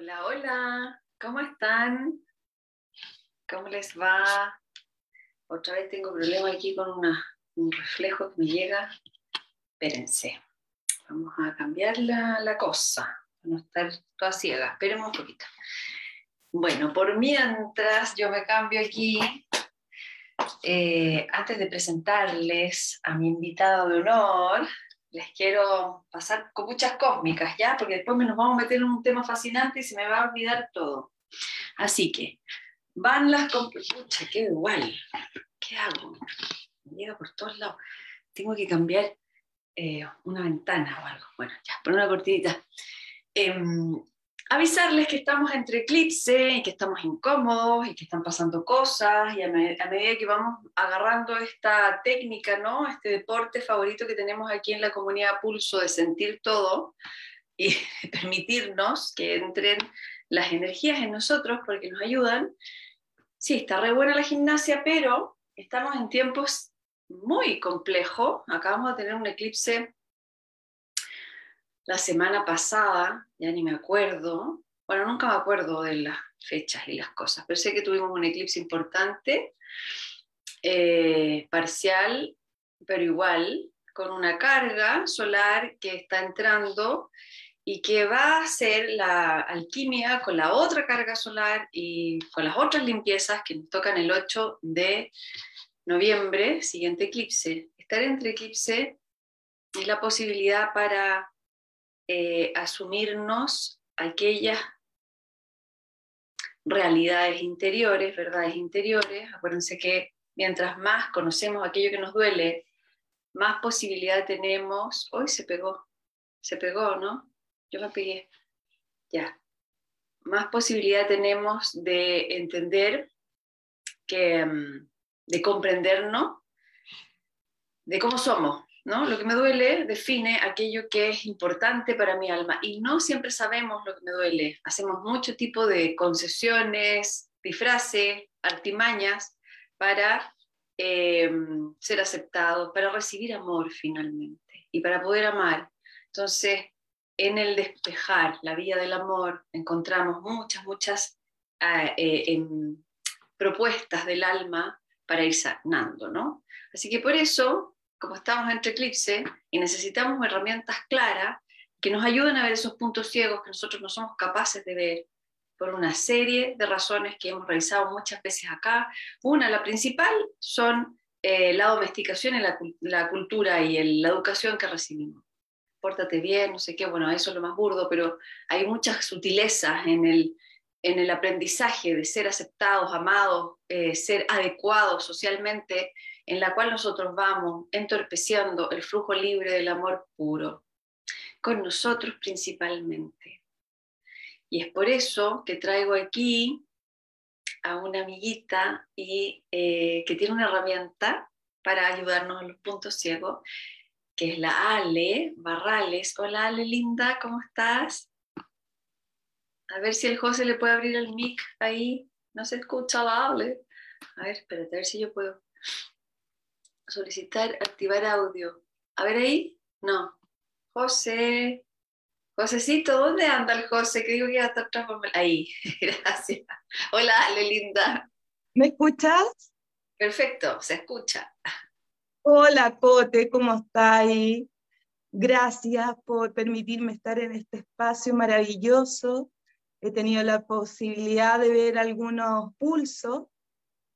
Hola, hola, ¿cómo están? ¿Cómo les va? Otra vez tengo problema aquí con un reflejo que me llega. Espérense, vamos a cambiar la, cosa, no estar toda ciega. Esperemos un poquito. Bueno, por mientras yo me cambio aquí, eh, antes de presentarles a mi invitado de honor, les quiero pasar con muchas cósmicas, ¿ya? Porque después nos vamos a meter en un tema fascinante y se me va a olvidar todo. Así que, van las Pucha, qué igual. ¿Qué hago? Me llega por todos lados. Tengo que cambiar eh, una ventana o algo. Bueno, ya, poner una cortinita. Em, avisarles que estamos entre eclipse y que estamos incómodos y que están pasando cosas y a, medida que vamos agarrando esta técnica, ¿no? Este deporte favorito que tenemos aquí en la comunidad Pulso de sentir todo y permitirnos que entren las energías en nosotros porque nos ayudan. Sí, está re buena la gimnasia, pero estamos en tiempos muy complejos. Acabamos de tener un eclipse la semana pasada, ya ni me acuerdo, bueno, nunca me acuerdo de las fechas y las cosas, pero sé que tuvimos un eclipse importante, eh, parcial, pero igual, con una carga solar que está entrando y que va a hacer la alquimia con la otra carga solar y con las otras limpiezas que nos tocan el 8 de noviembre, siguiente eclipse. Estar entre eclipse es la posibilidad para eh, asumirnos aquellas realidades interiores, verdades interiores. Acuérdense que mientras más conocemos aquello que nos duele, más posibilidad tenemos. Hoy se pegó, se pegó, ¿no? Yo me pegué. Ya. Más posibilidad tenemos de entender que, mm, de comprendernos, de cómo somos, lo que me duele define aquello que es importante para mi alma y no siempre sabemos lo que me duele. Hacemos mucho tipo de concesiones, disfraces, artimañas para eh, ser aceptados, para recibir amor finalmente y para poder amar. Entonces, en el despejar la vía del amor encontramos muchas, muchas ah, eh, propuestas del alma para ir sanando, ¿no? Así que por eso como estamos entre eclipse y necesitamos herramientas claras que nos ayuden a ver esos puntos ciegos que nosotros no somos capaces de ver por una serie de razones que hemos realizado muchas veces acá. Una, la principal, son eh, la domesticación y la, cultura y la educación que recibimos. Pórtate bien, no sé qué, bueno, eso es lo más burdo, pero hay muchas sutilezas en el, en el aprendizaje de ser aceptados, amados, eh, ser adecuados socialmente en la cual nosotros vamos entorpeciendo el flujo libre del amor puro, con nosotros principalmente. Y es por eso que traigo aquí a una amiguita y, eh, que tiene una herramienta para ayudarnos en los puntos ciegos, que es la Ale Barrales. Hola Ale, linda, ¿cómo estás? A ver si el José le puede abrir el mic ahí. No se escucha la Ale. A ver, espérate, a ver si yo puedo solicitar activar audio. A ver ahí. No. José. Josecito, ¿dónde anda el José? Que digo que ya está transformado. Ahí, gracias. Hola, Ale, linda. ¿Me escuchas? Perfecto, se escucha. Hola, Cote, ¿cómo estás? Gracias por permitirme estar en este espacio maravilloso. He tenido la posibilidad de ver algunos pulsos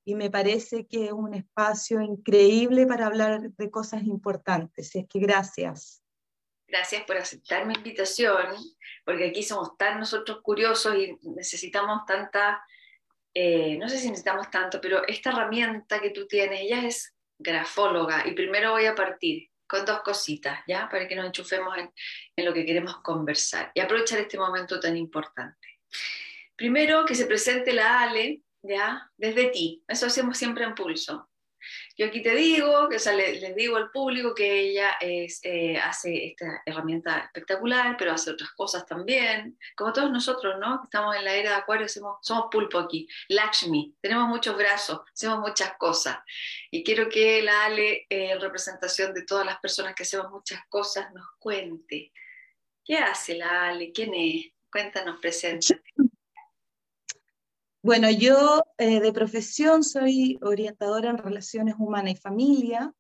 y me parece que es un espacio increíble para hablar de cosas importantes. Es que gracias. Gracias por aceptar mi invitación, porque aquí somos tan nosotros curiosos y necesitamos tanta, eh, no sé si necesitamos tanto, pero esta herramienta que tú tienes, ella es grafóloga y primero voy a partir con dos cositas, ¿ya? Para que nos enchufemos en, en lo que queremos conversar y aprovechar este momento tan importante. Primero, que se presente la Ale, ¿ya? Desde ti. Eso hacemos siempre en pulso. Yo aquí te digo, que les, digo al público que ella es, eh, hace esta herramienta espectacular, pero hace otras cosas también, como todos nosotros, ¿no? Estamos en la era de Acuario, somos pulpo aquí, Lakshmi, tenemos muchos brazos, hacemos muchas cosas. Y quiero que la Ale, eh, en representación de todas las personas que hacemos muchas cosas, nos cuente qué hace la Ale, quién es, Cuéntanos, presente. Bueno, yo eh, de profesión soy orientadora en relaciones humanas y familia.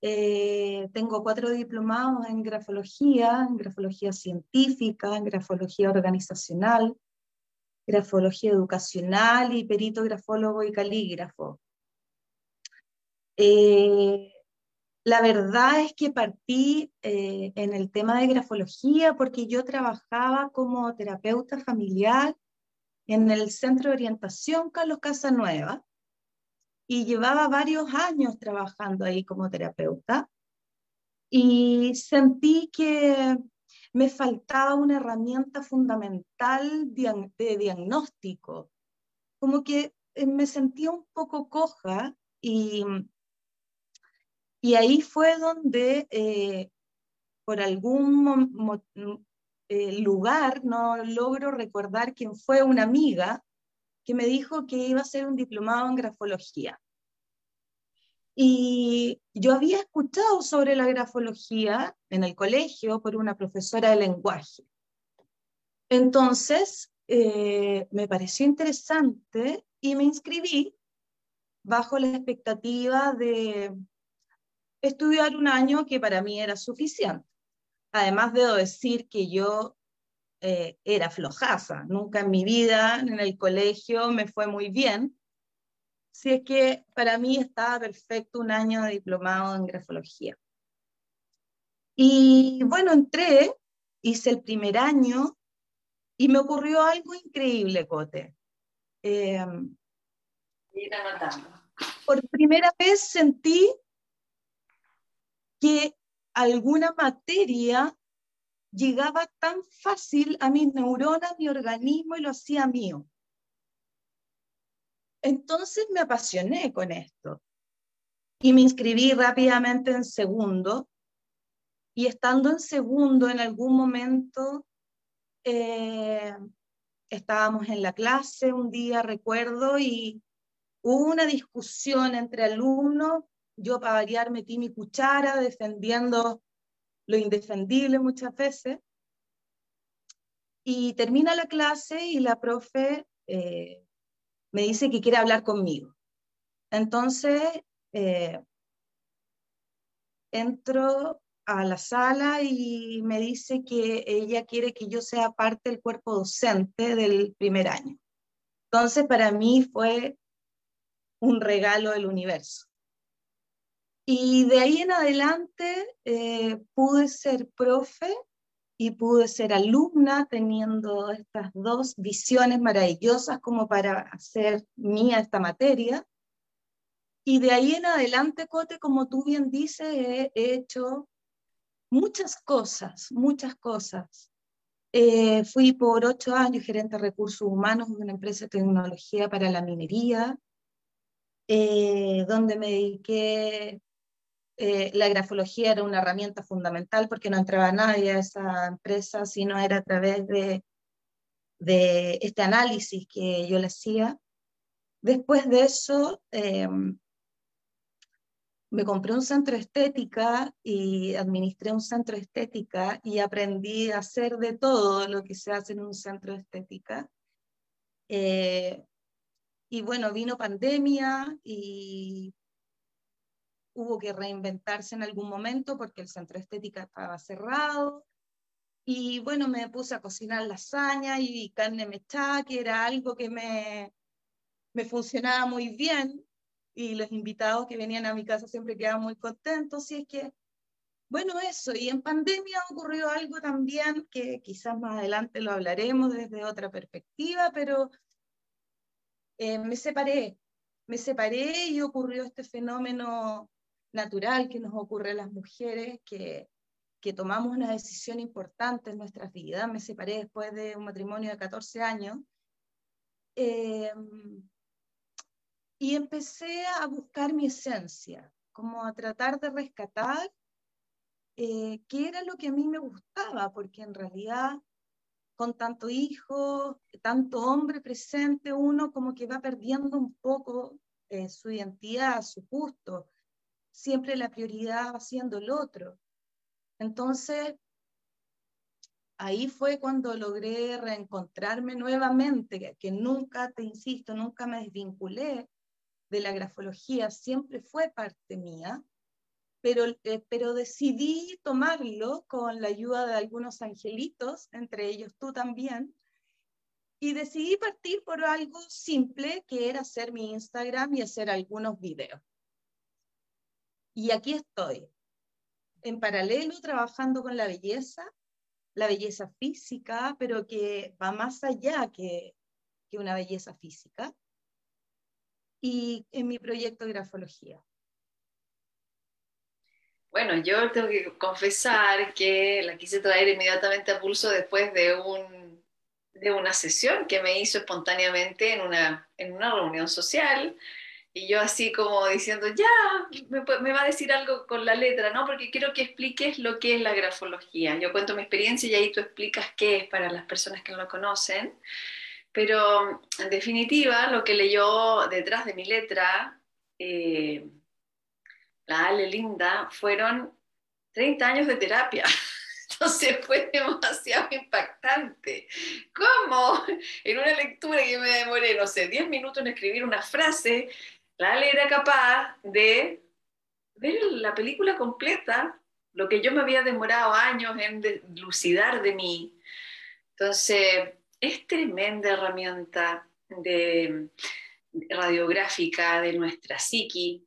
Eh, tengo cuatro diplomados en grafología, en grafología científica, en grafología organizacional, grafología educacional y perito grafólogo y calígrafo. Eh, la verdad es que partí en el tema de grafología porque yo trabajaba como terapeuta familiar en el Centro de Orientación Carlos Casanueva y llevaba varios años trabajando ahí como terapeuta. Y sentí que me faltaba una herramienta fundamental de diagnóstico, como que eh, me sentía un poco coja y, y ahí fue donde eh, por algún eh, lugar, no logro recordar quién fue una amiga, que me dijo que iba a hacer un diplomado en grafología. Y yo había escuchado sobre la grafología en el colegio por una profesora de lenguaje. Entonces, eh, me pareció interesante y me inscribí bajo la expectativa de estudiar un año que para mí era suficiente. Además, debo decir que yo eh, era flojaza. Nunca en mi vida en el colegio me fue muy bien. Si es que para mí estaba perfecto un año de diplomado en grafología. Y bueno, entré, hice el primer año y me ocurrió algo increíble, Cote. Eh, por primera vez sentí que alguna materia llegaba tan fácil a mis neuronas, mi organismo y lo hacía mío. Entonces me apasioné con esto y me inscribí rápidamente en segundo y estando en segundo en algún momento eh, estábamos en la clase un día, recuerdo, y hubo una discusión entre alumnos, yo para variar metí mi cuchara defendiendo lo indefendible muchas veces, y termina la clase y la profe eh, me dice que quiere hablar conmigo. Entonces, eh, entro a la sala y me dice que ella quiere que yo sea parte del cuerpo docente del primer año. Entonces, para mí fue un regalo del universo. Y de ahí en adelante eh, pude ser profe y pude ser alumna teniendo estas dos visiones maravillosas como para hacer mía esta materia. Y de ahí en adelante, Cote, como tú bien dices, he hecho muchas cosas, muchas cosas. Eh, fui por ocho años gerente de recursos humanos de una empresa de tecnología para la minería, eh, donde me dediqué eh, la grafología era una herramienta fundamental porque no entraba nadie a esa empresa si no era a través de, este análisis que yo le hacía. Después de eso, em, me compré un centro de estética y administré un centro de estética y aprendí a hacer de todo lo que se hace en un centro de estética. Eh, y bueno, vino pandemia y hubo que reinventarse en algún momento porque el centro estética estaba cerrado. Y bueno, me puse a cocinar lasaña y carne mechada, que era algo que me, me funcionaba muy bien. Y los invitados que venían a mi casa siempre quedaban muy contentos. Y es que, bueno, eso. Y en pandemia ocurrió algo también que quizás más adelante lo hablaremos desde otra perspectiva, pero eh, me separé. Me separé y ocurrió este fenómeno natural que nos ocurre a las mujeres que, que tomamos una decisión importante en nuestras vidas. Me separé después de un matrimonio de 14 años. Em, y empecé a buscar mi esencia, como a tratar de rescatar eh, qué era lo que a mí me gustaba, porque en realidad con tanto hijo, tanto hombre presente, uno como que va perdiendo un poco eh, su identidad, su gusto, siempre la prioridad va siendo el otro. Entonces, ahí fue cuando logré reencontrarme nuevamente, que nunca, te insisto, nunca me desvinculé de la grafología, siempre fue parte mía, pero, eh, pero decidí tomarlo con la ayuda de algunos angelitos, entre ellos tú también, y decidí partir por algo simple que era hacer mi Instagram y hacer algunos videos. Y aquí estoy, en paralelo trabajando con la belleza, la belleza física, pero que va más allá que, una belleza física, y en mi proyecto de grafología. Bueno, yo tengo que confesar que la quise traer inmediatamente a pulso después de un de una sesión que me hizo espontáneamente en una, en una reunión social. Y yo así como diciendo, ya, me, va a decir algo con la letra, ¿no? Porque quiero que expliques lo que es la grafología. Yo cuento mi experiencia y ahí tú explicas qué es para las personas que no lo conocen. Pero en definitiva, lo que leyó detrás de mi letra, eh, la Ale Linda, fueron 30 años de terapia. Entonces fue demasiado impactante. ¿Cómo? En una lectura que me demoré, no sé, 10 minutos en escribir una frase, la Ale era capaz de ver la película completa, lo que yo me había demorado años en lucidar de mí. Entonces, es tremenda herramienta radiográfica de nuestra psiqui,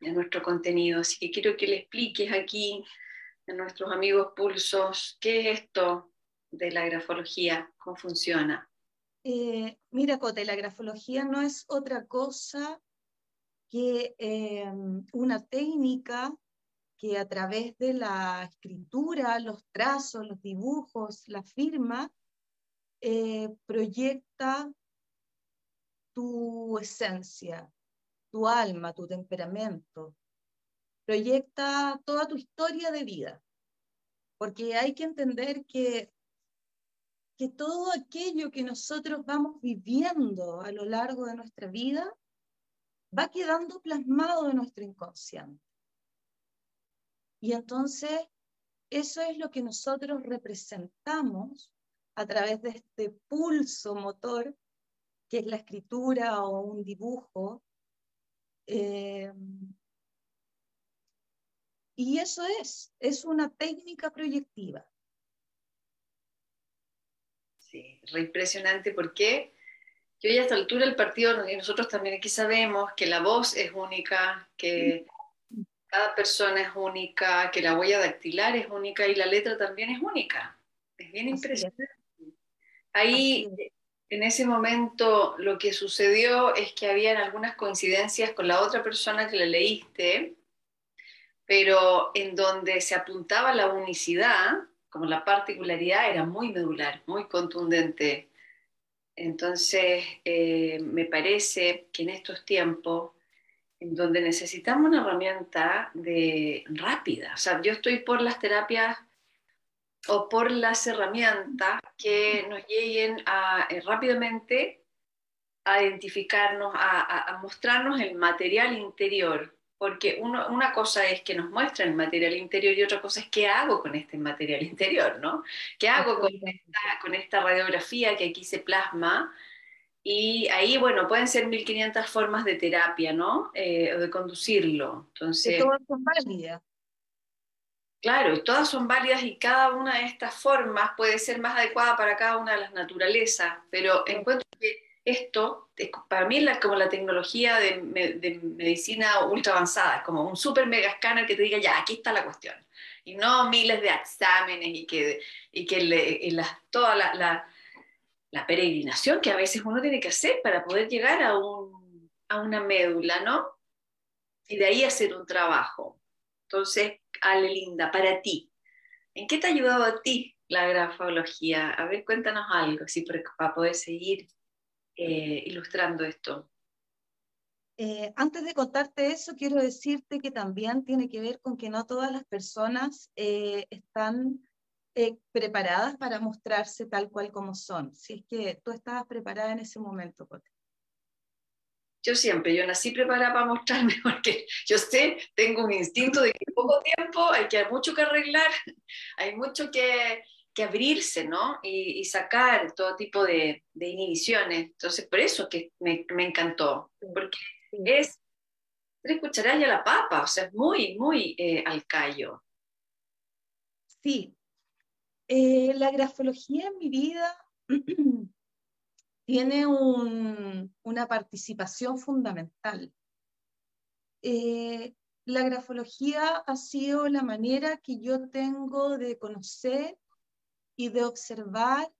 de nuestro contenido. Así que quiero que le expliques aquí nuestros amigos pulsos, ¿qué es esto de la grafología? ¿Cómo funciona? Eh, mira, Cote, la grafología no es otra cosa que eh, una técnica que a través de la escritura, los trazos, los dibujos, la firma, eh, proyecta tu esencia, tu alma, tu temperamento, proyecta toda tu historia de vida, porque hay que entender que, que todo aquello que nosotros vamos viviendo a lo largo de nuestra vida va quedando plasmado en nuestro inconsciente. Y entonces, eso es lo que nosotros representamos a través de este pulso motor, que es la escritura o un dibujo, eh, y eso es, es una técnica proyectiva. Sí, re impresionante porque yo ya a esta altura del partido, y nosotros también aquí sabemos que la voz es única, que cada persona es única, que la huella dactilar es única y la letra también es única. Es bien impresionante. Ahí, en ese momento, lo que sucedió es que habían algunas coincidencias con la otra persona que la leíste, pero en donde se apuntaba la unicidad, como la particularidad, era muy medular, muy contundente. Entonces, eh, me parece que en estos tiempos, en donde necesitamos una herramienta de rápida, o sea, yo estoy por las terapias o por las herramientas que nos lleguen a, eh, rápidamente a identificarnos, a mostrarnos el material interior porque una cosa es que nos muestra el material interior y otra cosa es qué hago con este material interior, ¿no? ¿Qué hago con esta, radiografía que aquí se plasma? Y ahí, bueno, pueden ser 1500 formas de terapia, ¿no? Eh, o de conducirlo. Entonces, todas son válidas. Claro, y todas son válidas y cada una de estas formas puede ser más adecuada para cada una de las naturalezas, pero encuentro que esto, para mí es como la tecnología de, medicina ultra avanzada, como un super mega escáner que te diga, ya, aquí está la cuestión. Y no miles de exámenes y que, y que toda la, la, peregrinación que a veces uno tiene que hacer para poder llegar a, un, a una médula, ¿no? Y de ahí hacer un trabajo. Entonces, Ale Linda, para ti, ¿en qué te ha ayudado a ti la grafología? A ver, cuéntanos algo, sí, para poder seguir eh, ilustrando esto? Eh, antes de contarte eso, quiero decirte que también tiene que ver con que no todas las personas eh, están preparadas para mostrarse tal cual como son. Si es que tú estabas preparada en ese momento, Cote. Yo siempre, yo nací preparada para mostrarme porque yo sé, tengo un instinto de que en poco tiempo hay que hay mucho que arreglar, hay mucho que, que abrirse, ¿no? Y, sacar todo tipo de, inhibiciones. Entonces, por eso que me, encantó, porque es tres cucharadas a la papa, o sea, es muy, muy eh, al callo. Sí. Eh, la grafología en mi vida tiene una participación fundamental. Eh, la grafología ha sido la manera que yo tengo de conocer y de observar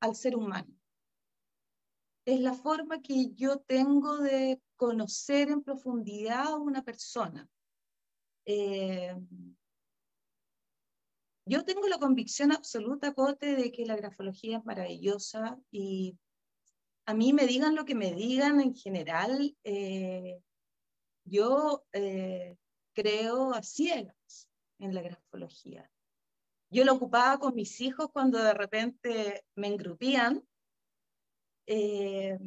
al ser humano. Es la forma que yo tengo de conocer en profundidad a una persona. Eh, yo tengo la convicción absoluta, Cote, de que la grafología es maravillosa y a mí me digan lo que me digan en general, eh, yo eh, creo a ciegas en la grafología. Yo lo ocupaba con mis hijos cuando de repente me engrupían. Eh,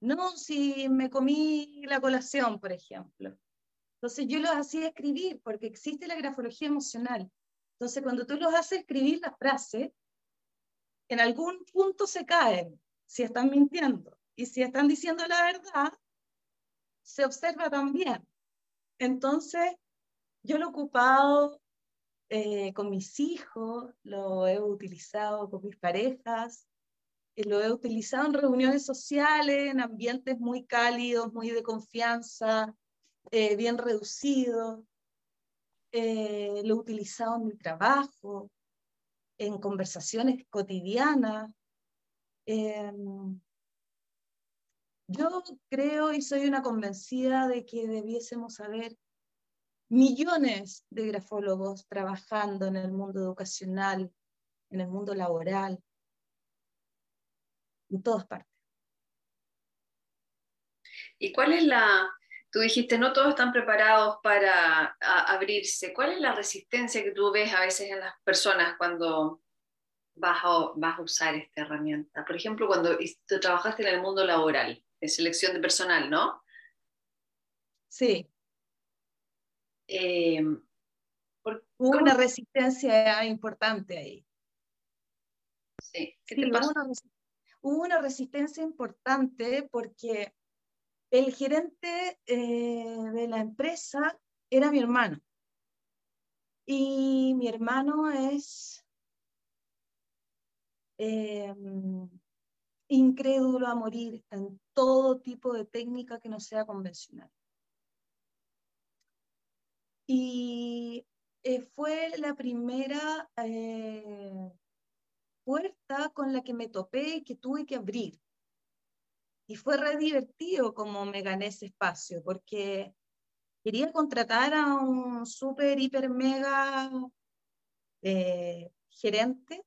no, si me comí la colación, por ejemplo. Entonces yo los hacía escribir porque existe la grafología emocional. Entonces cuando tú los haces escribir la frase, en algún punto se caen si están mintiendo. Y si están diciendo la verdad, se observa también. Entonces, yo lo he ocupado eh, con mis hijos, lo he utilizado con mis parejas, eh, lo he utilizado en reuniones sociales, en ambientes muy cálidos, muy de confianza, eh, bien reducidos. lo he utilizado en mi trabajo, en conversaciones cotidianas. Em, yo creo y soy una convencida de que debiésemos haber millones de grafólogos trabajando en el mundo educacional, en el mundo laboral, en todas partes. ¿Y cuál es la, tú dijiste, no todos están preparados para abrirse, ¿cuál es la resistencia que tú ves a veces en las personas cuando vas a, vas a usar esta herramienta? Por ejemplo, cuando tú trabajaste en el mundo laboral, en selección de personal, ¿no? Sí. Eh, hubo una resistencia importante ahí. Sí. ¿Qué te Hubo, una, hubo una, resistencia importante porque el gerente eh, de la empresa era mi hermano. Y mi hermano es eh, incrédulo a morir en todo tipo de técnica que no sea convencional. Y eh, fue la primera eh, puerta con la que me topé y que tuve que abrir. Y fue re divertido como me gané ese espacio, porque quería contratar a un súper, hiper, mega eh, gerente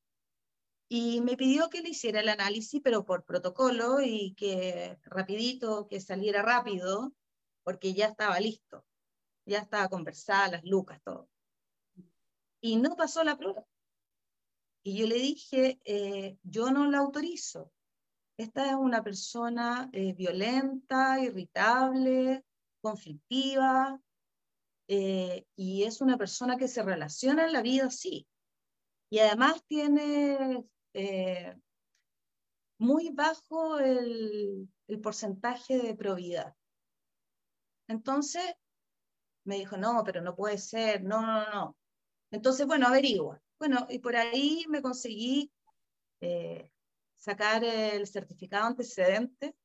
y me pidió que le hiciera el análisis, pero por protocolo y que rapidito, que saliera rápido, porque ya estaba listo, ya estaba conversada, las lucas, todo. Y no pasó la prueba. Y yo le dije, eh, yo no la autorizo. Esta es una persona eh, violenta, irritable, conflictiva, eh, y es una persona que se relaciona en la vida así. Y además tiene muy bajo el, porcentaje de probidad. Entonces me dijo, no, pero no puede ser, no, no, no. Entonces, bueno, averigua. Bueno, y por ahí me conseguí eh, sacar el certificado antecedente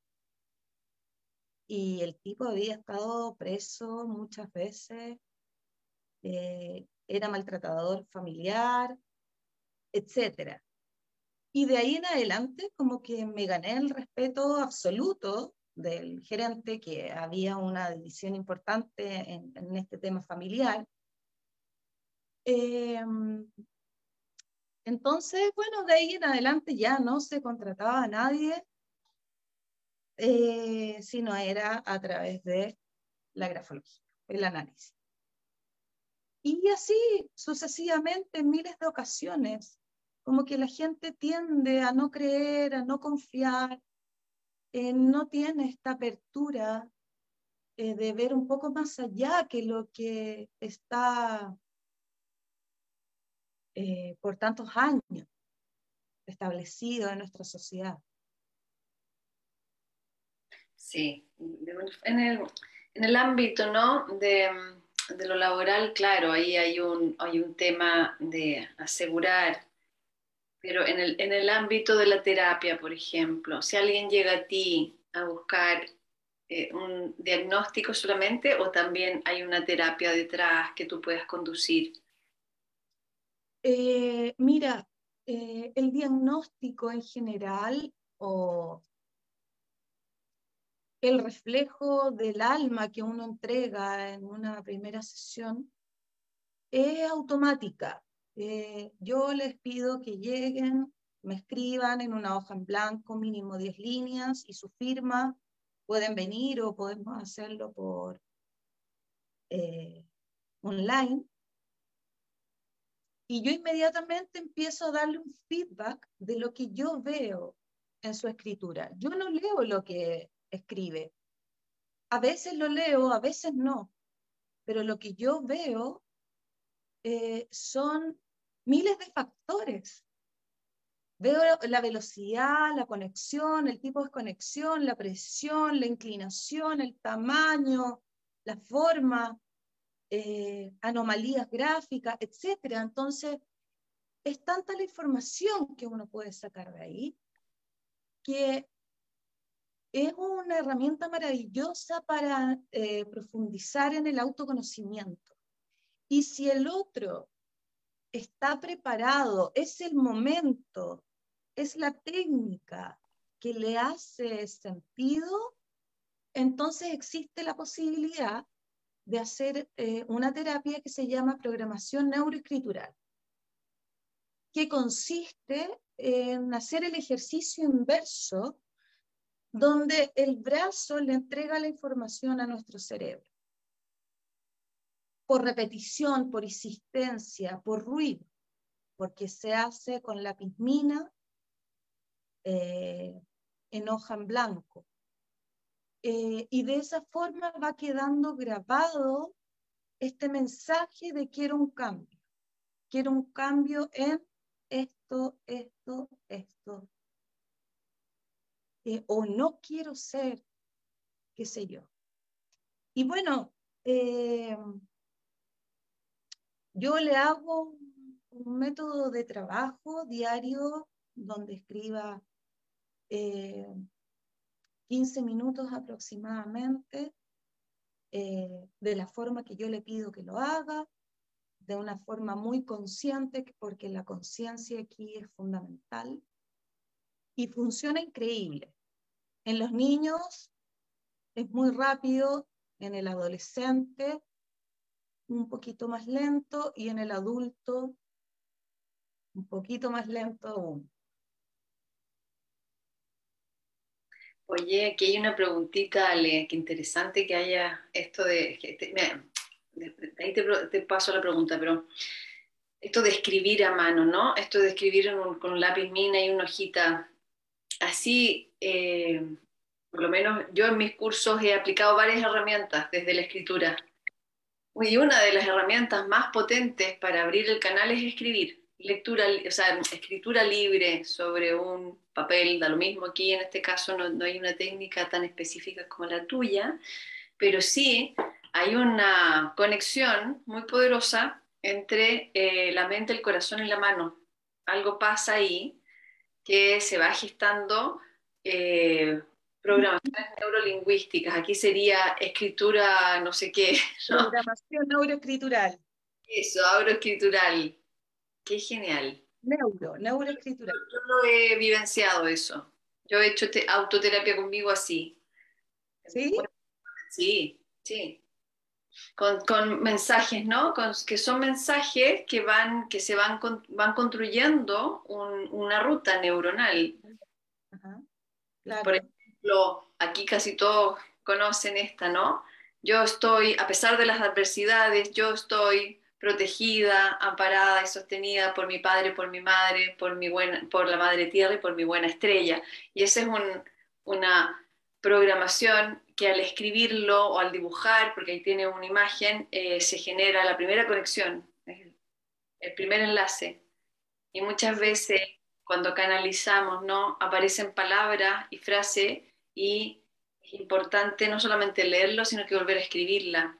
y el tipo había estado preso muchas veces, eh, era maltratador familiar, etcétera. Y de ahí en adelante como que me gané el respeto absoluto del gerente, que había una división importante en, este tema familiar. Em, entonces, bueno, de ahí en adelante ya no se contrataba a nadie, eh, sino era a través de la grafología, el análisis. Y así sucesivamente en miles de ocasiones como que la gente tiende a no creer, a no confiar, eh, no tiene esta apertura eh, de ver un poco más allá que lo que está eh, por tantos años establecido en nuestra sociedad. Sí, en el, en el ámbito ¿no? de, de, lo laboral, claro, ahí hay un, hay un tema de asegurar, pero en el, en el ámbito de la terapia, por ejemplo, si alguien llega a ti a buscar eh, un diagnóstico solamente o también hay una terapia detrás que tú puedas conducir? Eh, mira, eh, el diagnóstico en general o el reflejo del alma que uno entrega en una primera sesión es automática. Yo les pido que lleguen, me escriban en una hoja en blanco mínimo 10 líneas y su firma pueden venir o podemos hacerlo por eh, online. Y yo inmediatamente empiezo a darle un feedback de lo que yo veo en su escritura. Yo no leo lo que escribe. A veces lo leo, a veces no. Pero lo que yo veo eh, son miles de factores Veo la velocidad, la conexión, el tipo de conexión, la presión, la inclinación, el tamaño, la forma, eh, anomalías gráficas, etc. Entonces, es tanta la información que uno puede sacar de ahí que es una herramienta maravillosa para eh, profundizar en el autoconocimiento. Y si el otro está preparado, es el momento es la técnica que le hace sentido, entonces existe la posibilidad de hacer eh, una terapia que se llama programación neuroescritural, que consiste en hacer el ejercicio inverso donde el brazo le entrega la información a nuestro cerebro. Por repetición, por insistencia, por ruido, porque se hace con la pismina eh, en hoja en blanco. Eh, y de esa forma va quedando grabado este mensaje de quiero un cambio. Quiero un cambio en esto, esto, esto. Eh, o no quiero ser, qué sé yo. Y bueno, yo le hago un método de trabajo diario donde escriba 15 eh, minutos aproximadamente, eh, de la forma que yo le pido que lo haga, de una forma muy consciente, porque la conciencia aquí es fundamental, y funciona increíble. En los niños es muy rápido, en el adolescente un poquito más lento y en el adulto un poquito más lento aún. Oye, aquí hay una preguntita, Ale, qué interesante que haya esto de... ahí te, paso la pregunta, pero esto de escribir a mano, ¿no? Esto de escribir con un lápiz mina y una hojita, así, eh, por lo menos yo en mis cursos he aplicado varias herramientas desde la escritura. Y una de las herramientas más potentes para abrir el canal es escribir lectura, o sea, escritura libre sobre un papel, da lo mismo aquí, en este caso no, hay una técnica tan específica como la tuya, pero sí hay una conexión muy poderosa entre eh, la mente, el corazón y la mano. Algo pasa ahí que se va gestando eh, programaciones neurolingüísticas. Aquí sería escritura, no sé qué. Programación neuroescritural. Eso, neuroescritural. Qué genial. Neuro, neuroescritura. Yo, no he vivenciado eso. Yo he hecho autoterapia conmigo así. ¿Sí? Sí, sí. Con, mensajes, ¿no? que son mensajes que van, que se van, van construyendo una ruta neuronal. Por ejemplo, aquí casi todos conocen esta, ¿no? Yo estoy, a pesar de las adversidades, yo estoy protegida, amparada y sostenida por mi padre, por mi madre, por, mi buena, por la madre tierra y por mi buena estrella. Y esa es una programación que al escribirlo o al dibujar, porque ahí tiene una imagen, eh, se genera la primera conexión. el primer enlace. Y muchas veces cuando canalizamos, ¿no? Aparecen palabras y frases y es importante no solamente leerlo, sino que volver a escribirla.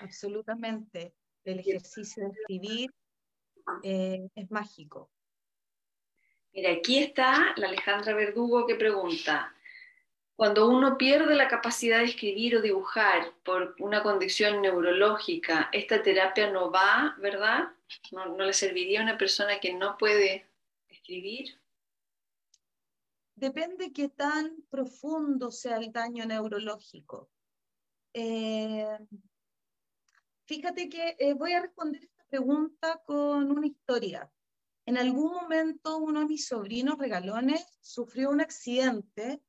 Absolutamente. El ejercicio de escribir eh, es mágico. Mira, aquí está la Alejandra Verdugo que pregunta, cuando uno pierde la capacidad de escribir o dibujar por una condición neurológica, esta terapia no va, ¿verdad? ¿No, le serviría a una persona que no puede escribir? Depende qué tan profundo sea el daño neurológico. Eh, fíjate que eh, voy a responder esta pregunta con una historia. En algún momento uno de mis sobrinos regalones sufrió un accidente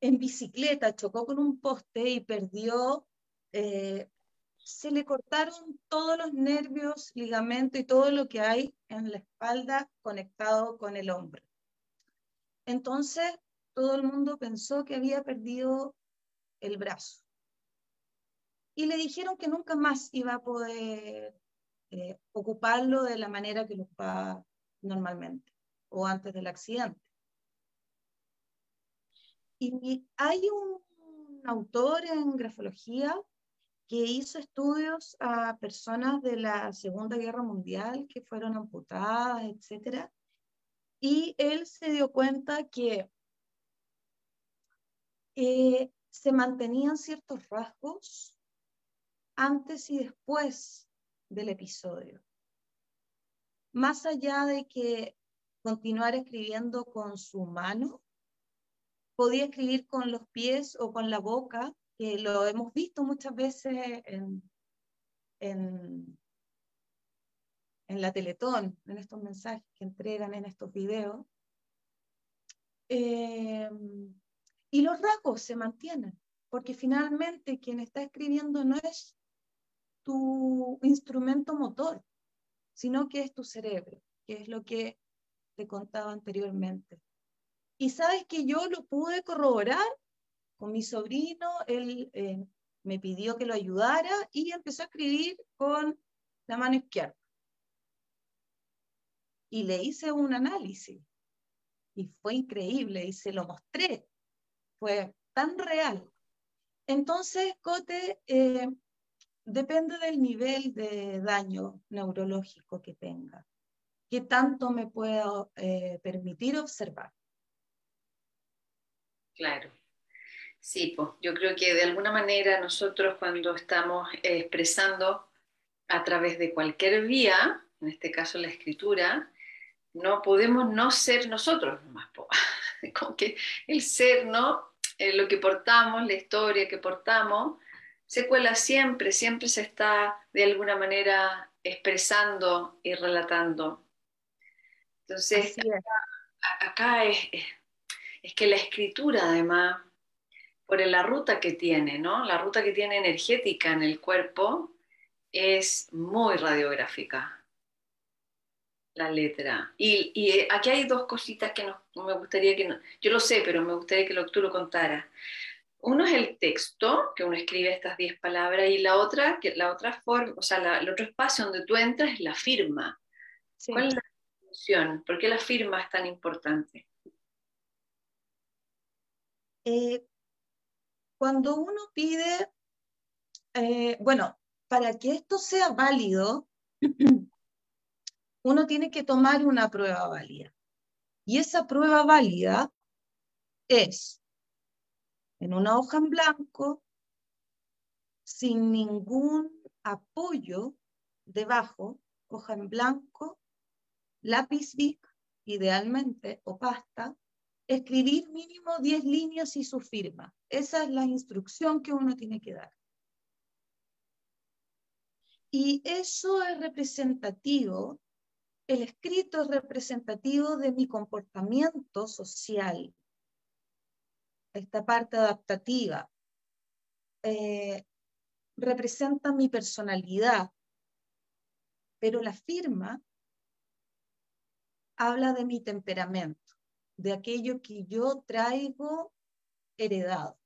en bicicleta, chocó con un poste y perdió, eh, se le cortaron todos los nervios, ligamentos y todo lo que hay en la espalda conectado con el hombro. Entonces todo el mundo pensó que había perdido el brazo. Y le dijeron que nunca más iba a poder eh, ocuparlo de la manera que lo ocupaba normalmente o antes del accidente. Y hay un autor en grafología que hizo estudios a personas de la Segunda Guerra Mundial que fueron amputadas, etc. Y él se dio cuenta que eh, se mantenían ciertos rasgos antes y después del episodio. Más allá de que continuar escribiendo con su mano, podía escribir con los pies o con la boca, que lo hemos visto muchas veces en, en, la Teletón, en estos mensajes que entregan en estos videos. Eh, y los rasgos se mantienen, porque finalmente quien está escribiendo no es tu instrumento motor, sino que es tu cerebro, que es lo que te contaba anteriormente. Y sabes que yo lo pude corroborar con mi sobrino, él eh, me pidió que lo ayudara y empezó a escribir con la mano izquierda. Y le hice un análisis y fue increíble y se lo mostré. Fue tan real. Entonces, Cote, eh, depende del nivel de daño neurológico que tenga, qué tanto me puedo eh, permitir observar. Claro. Sí, pues yo creo que de alguna manera nosotros cuando estamos expresando a través de cualquier vía, en este caso la escritura, no podemos no ser nosotros nomás, como que el ser, ¿no? Eh, lo que portamos, la historia que portamos, se cuela siempre, siempre se está de alguna manera expresando y relatando. Entonces, acá, es, es, que la escritura además, por la ruta que tiene, ¿no? La ruta que tiene energética en el cuerpo es muy radiográfica, la letra. Y, aquí hay dos cositas que me gustaría que, no, yo lo sé, pero me gustaría que tú lo contaras. Uno es el texto, que uno escribe estas diez palabras, y la otra, que la otra forma, o sea, el otro espacio donde tú entras es la firma. ¿Cuál es la función? ¿Por qué la firma es tan importante? Eh, cuando uno pide, eh, bueno, para que esto sea válido, uno tiene que tomar una prueba válida. Y esa prueba válida es en una hoja en blanco, sin ningún apoyo debajo, hoja en blanco, lápiz Bic, idealmente, o pasta, escribir mínimo 10 líneas y su firma. Esa es la instrucción que uno tiene que dar. Y eso es representativo, el escrito es representativo de mi comportamiento social, esta parte adaptativa, eh, representa mi personalidad, pero la firma habla de mi temperamento, de aquello que yo traigo heredado.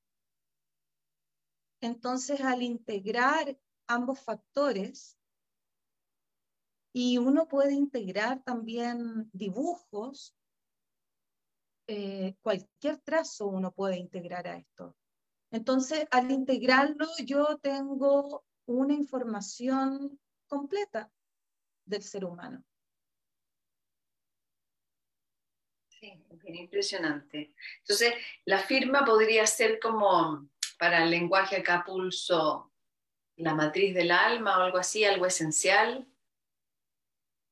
Entonces, al integrar ambos factores, Y uno puede integrar también dibujos, eh, cualquier trazo uno puede integrar a esto. Entonces, al integrarlo, yo tengo una información completa del ser humano. Sí, bien impresionante. Entonces, la firma podría ser como para el lenguaje acá pulso, la matriz del alma o algo así, algo esencial.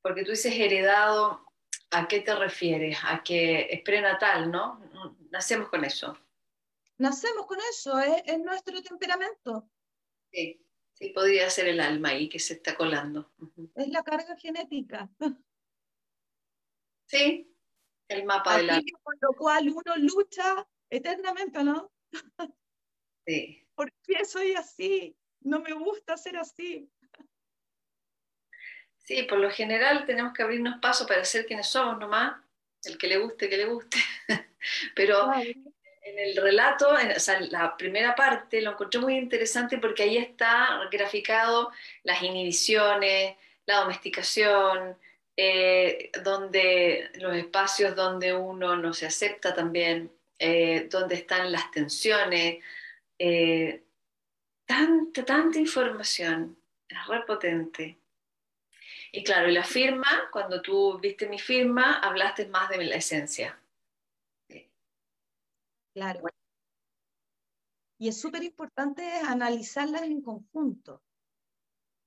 Porque tú dices heredado, ¿a qué te refieres? A que es prenatal, ¿no? Nacemos con eso. Nacemos con eso, es, nuestro temperamento. Sí, sí, podría ser el alma ahí que se está colando. Es la carga genética. Sí, el mapa del alma. Con lo cual uno lucha eternamente, ¿no? Sí. ¿Por qué soy así? No me gusta ser así. Sí, por lo general tenemos que abrirnos paso para ser quienes somos nomás, el que le guste, que le guste. Pero en el relato, en, o sea, la primera parte, lo encontré muy interesante porque ahí está graficado las inhibiciones, la domesticación, eh, donde los espacios donde uno no se acepta también, eh, donde están las tensiones, eh, tanta, tanta información, es re potente. Y claro, la firma, cuando tú viste mi firma, hablaste más de la esencia. Claro. Y es súper importante analizarlas en conjunto.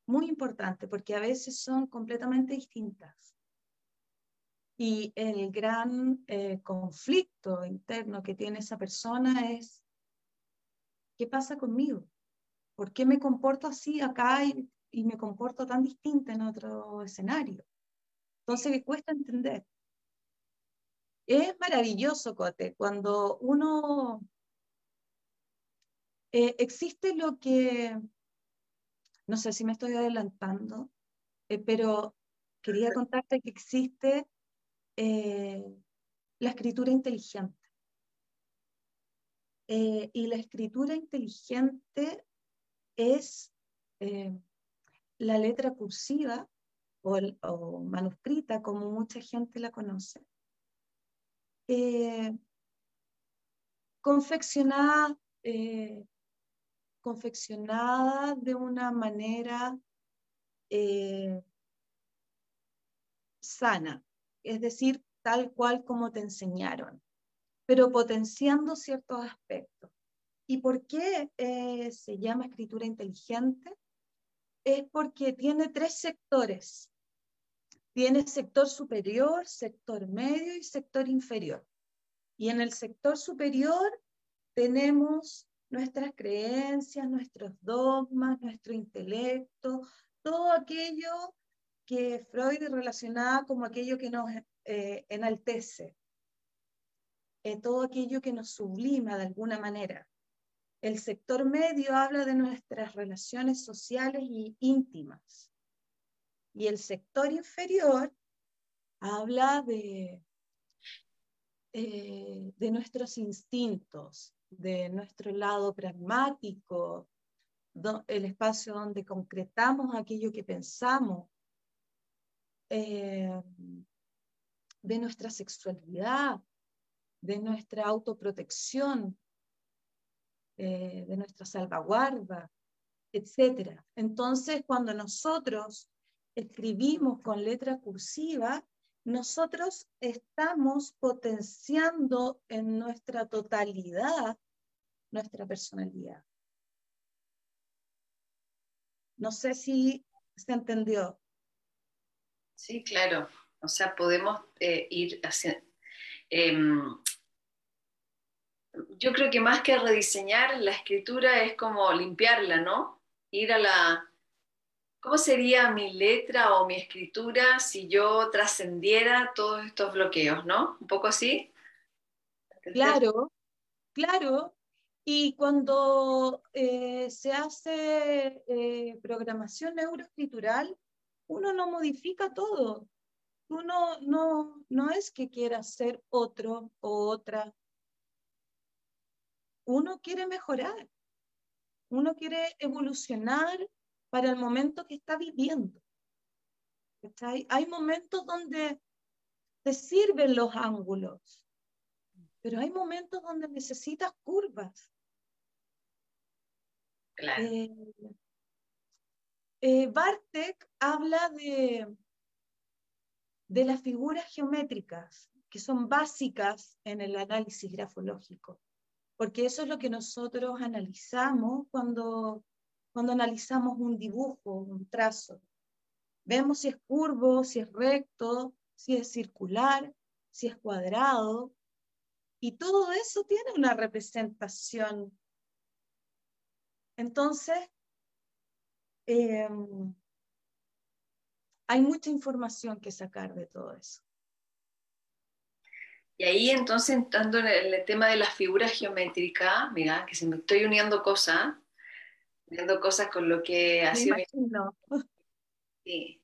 Muy importante, porque a veces son completamente distintas. Y el gran eh, conflicto interno que tiene esa persona es, ¿qué pasa conmigo? ¿Por qué me comporto así acá y y me comporto tan distinta en otro escenario. Entonces, me cuesta entender. Es maravilloso, Cote, cuando uno... Eh, existe lo que... No sé si me estoy adelantando, eh, pero quería contarte que existe eh, la escritura inteligente. y la escritura inteligente es la letra cursiva o, manuscrita, como mucha gente la conoce, eh, confeccionada, eh, confeccionada de una manera eh, sana, es decir, tal cual como te enseñaron, pero potenciando ciertos aspectos. ¿Y por qué se llama escritura inteligente? Es porque tiene tres sectores. Tiene sector superior, sector medio y sector inferior. Y en el sector superior tenemos nuestras creencias, nuestros dogmas, nuestro intelecto, todo aquello que Freud relacionaba como aquello que nos eh, enaltece, eh, todo aquello que nos sublima de alguna manera. El sector medio habla de nuestras relaciones sociales y íntimas. Y el sector inferior habla de, eh, de nuestros instintos, de nuestro lado pragmático, el espacio donde concretamos aquello que pensamos, eh, de nuestra sexualidad, de nuestra autoprotección, eh, de nuestra salvaguarda, etc. Entonces, cuando nosotros escribimos con letra cursiva, nosotros estamos potenciando en nuestra totalidad nuestra personalidad. No sé si se entendió. Sí, claro. O sea, podemos eh, ir hacia, em, yo creo que más que rediseñar la escritura es como limpiarla, ¿no? Ir a la... ¿Cómo sería mi letra o mi escritura si yo trascendiera todos estos bloqueos, ¿no? Un poco así. Claro, claro. Y cuando eh, se hace eh, programación neuroescritural, uno no modifica todo. Uno no, no es que quiera ser otro o otra uno quiere mejorar, uno quiere evolucionar para el momento que está viviendo. Hay momentos donde te sirven los ángulos, pero hay momentos donde necesitas curvas. Eh, eh, Bartek habla de, de las figuras geométricas que son básicas en el análisis grafológico, porque eso es lo que nosotros analizamos cuando, cuando analizamos un dibujo, un trazo. Vemos si es curvo, si es recto, si es circular, si es cuadrado, y todo eso tiene una representación. Entonces, em, hay mucha información que sacar de todo eso. Y ahí entonces entrando en el, tema de las figuras geométricas, mira, que se me estoy uniendo cosas, uniendo cosas con lo que ha sido... Sí,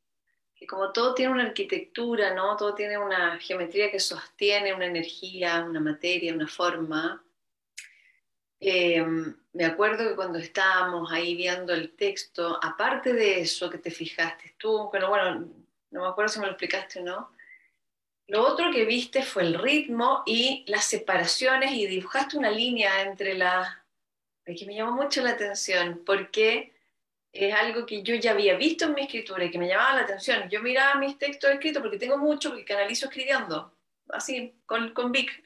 que como todo tiene una arquitectura, ¿no? Todo tiene una geometría que sostiene una energía, una materia, una forma. Eh, me acuerdo que cuando estábamos ahí viendo el texto, aparte de eso que te fijaste tú, bueno, bueno, no me acuerdo si me lo explicaste o no, lo otro que viste fue el ritmo y las separaciones y dibujaste una línea entre las... que me llamó mucho la atención, porque es algo que yo ya había visto en mi escritura y que me llamaba la atención. Yo miraba mis textos escritos porque tengo mucho que canalizo escribiendo, así, con, con Vic.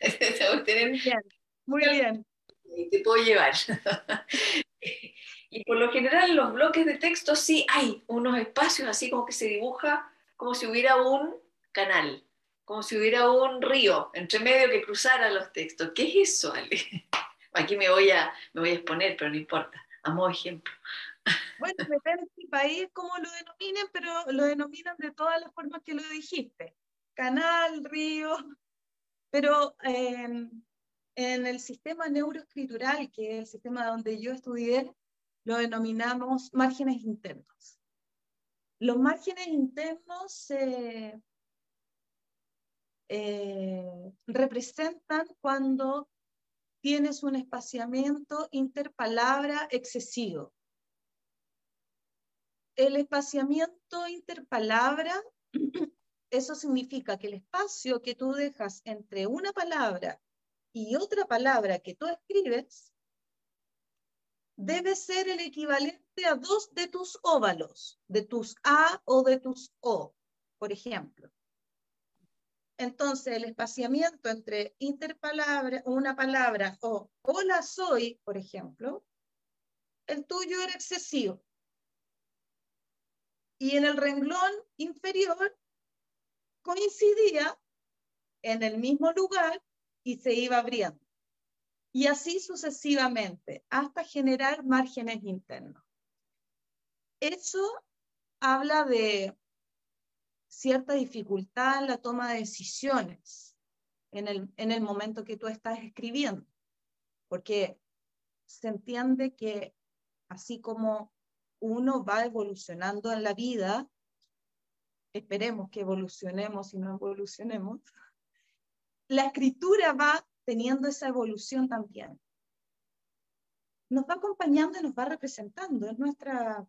muy bien, muy bien. Y te puedo llevar. y por lo general en los bloques de texto sí hay unos espacios así como que se dibuja como si hubiera un canal, como si hubiera un río entre medio que cruzara los textos. ¿Qué es eso, Ale? Aquí me voy a, me voy a exponer, pero no importa, a modo ejemplo. Bueno, depende del país cómo lo denominen, pero lo denominan de todas las formas que lo dijiste. Canal, río, pero en el sistema neuroescritural, que es el sistema donde yo estudié, lo denominamos márgenes internos. Los márgenes internos se eh, representan cuando tienes un espaciamiento interpalabra excesivo. El espaciamiento interpalabra, eso significa que el espacio que tú dejas entre una palabra y otra palabra que tú escribes debe ser el equivalente a dos de tus óvalos, de tus A o de tus O, por ejemplo. Entonces, el espaciamiento entre interpalabra, una palabra o hola soy, por ejemplo, el tuyo era excesivo. Y en el renglón inferior coincidía en el mismo lugar y se iba abriendo. Y así sucesivamente, hasta generar márgenes internos. Eso habla de cierta dificultad en la toma de decisiones en el, en el momento que tú estás escribiendo, porque se entiende que así como uno va evolucionando en la vida, esperemos que evolucionemos y no evolucionemos, la escritura va teniendo esa evolución también. Nos va acompañando y nos va representando, es nuestra...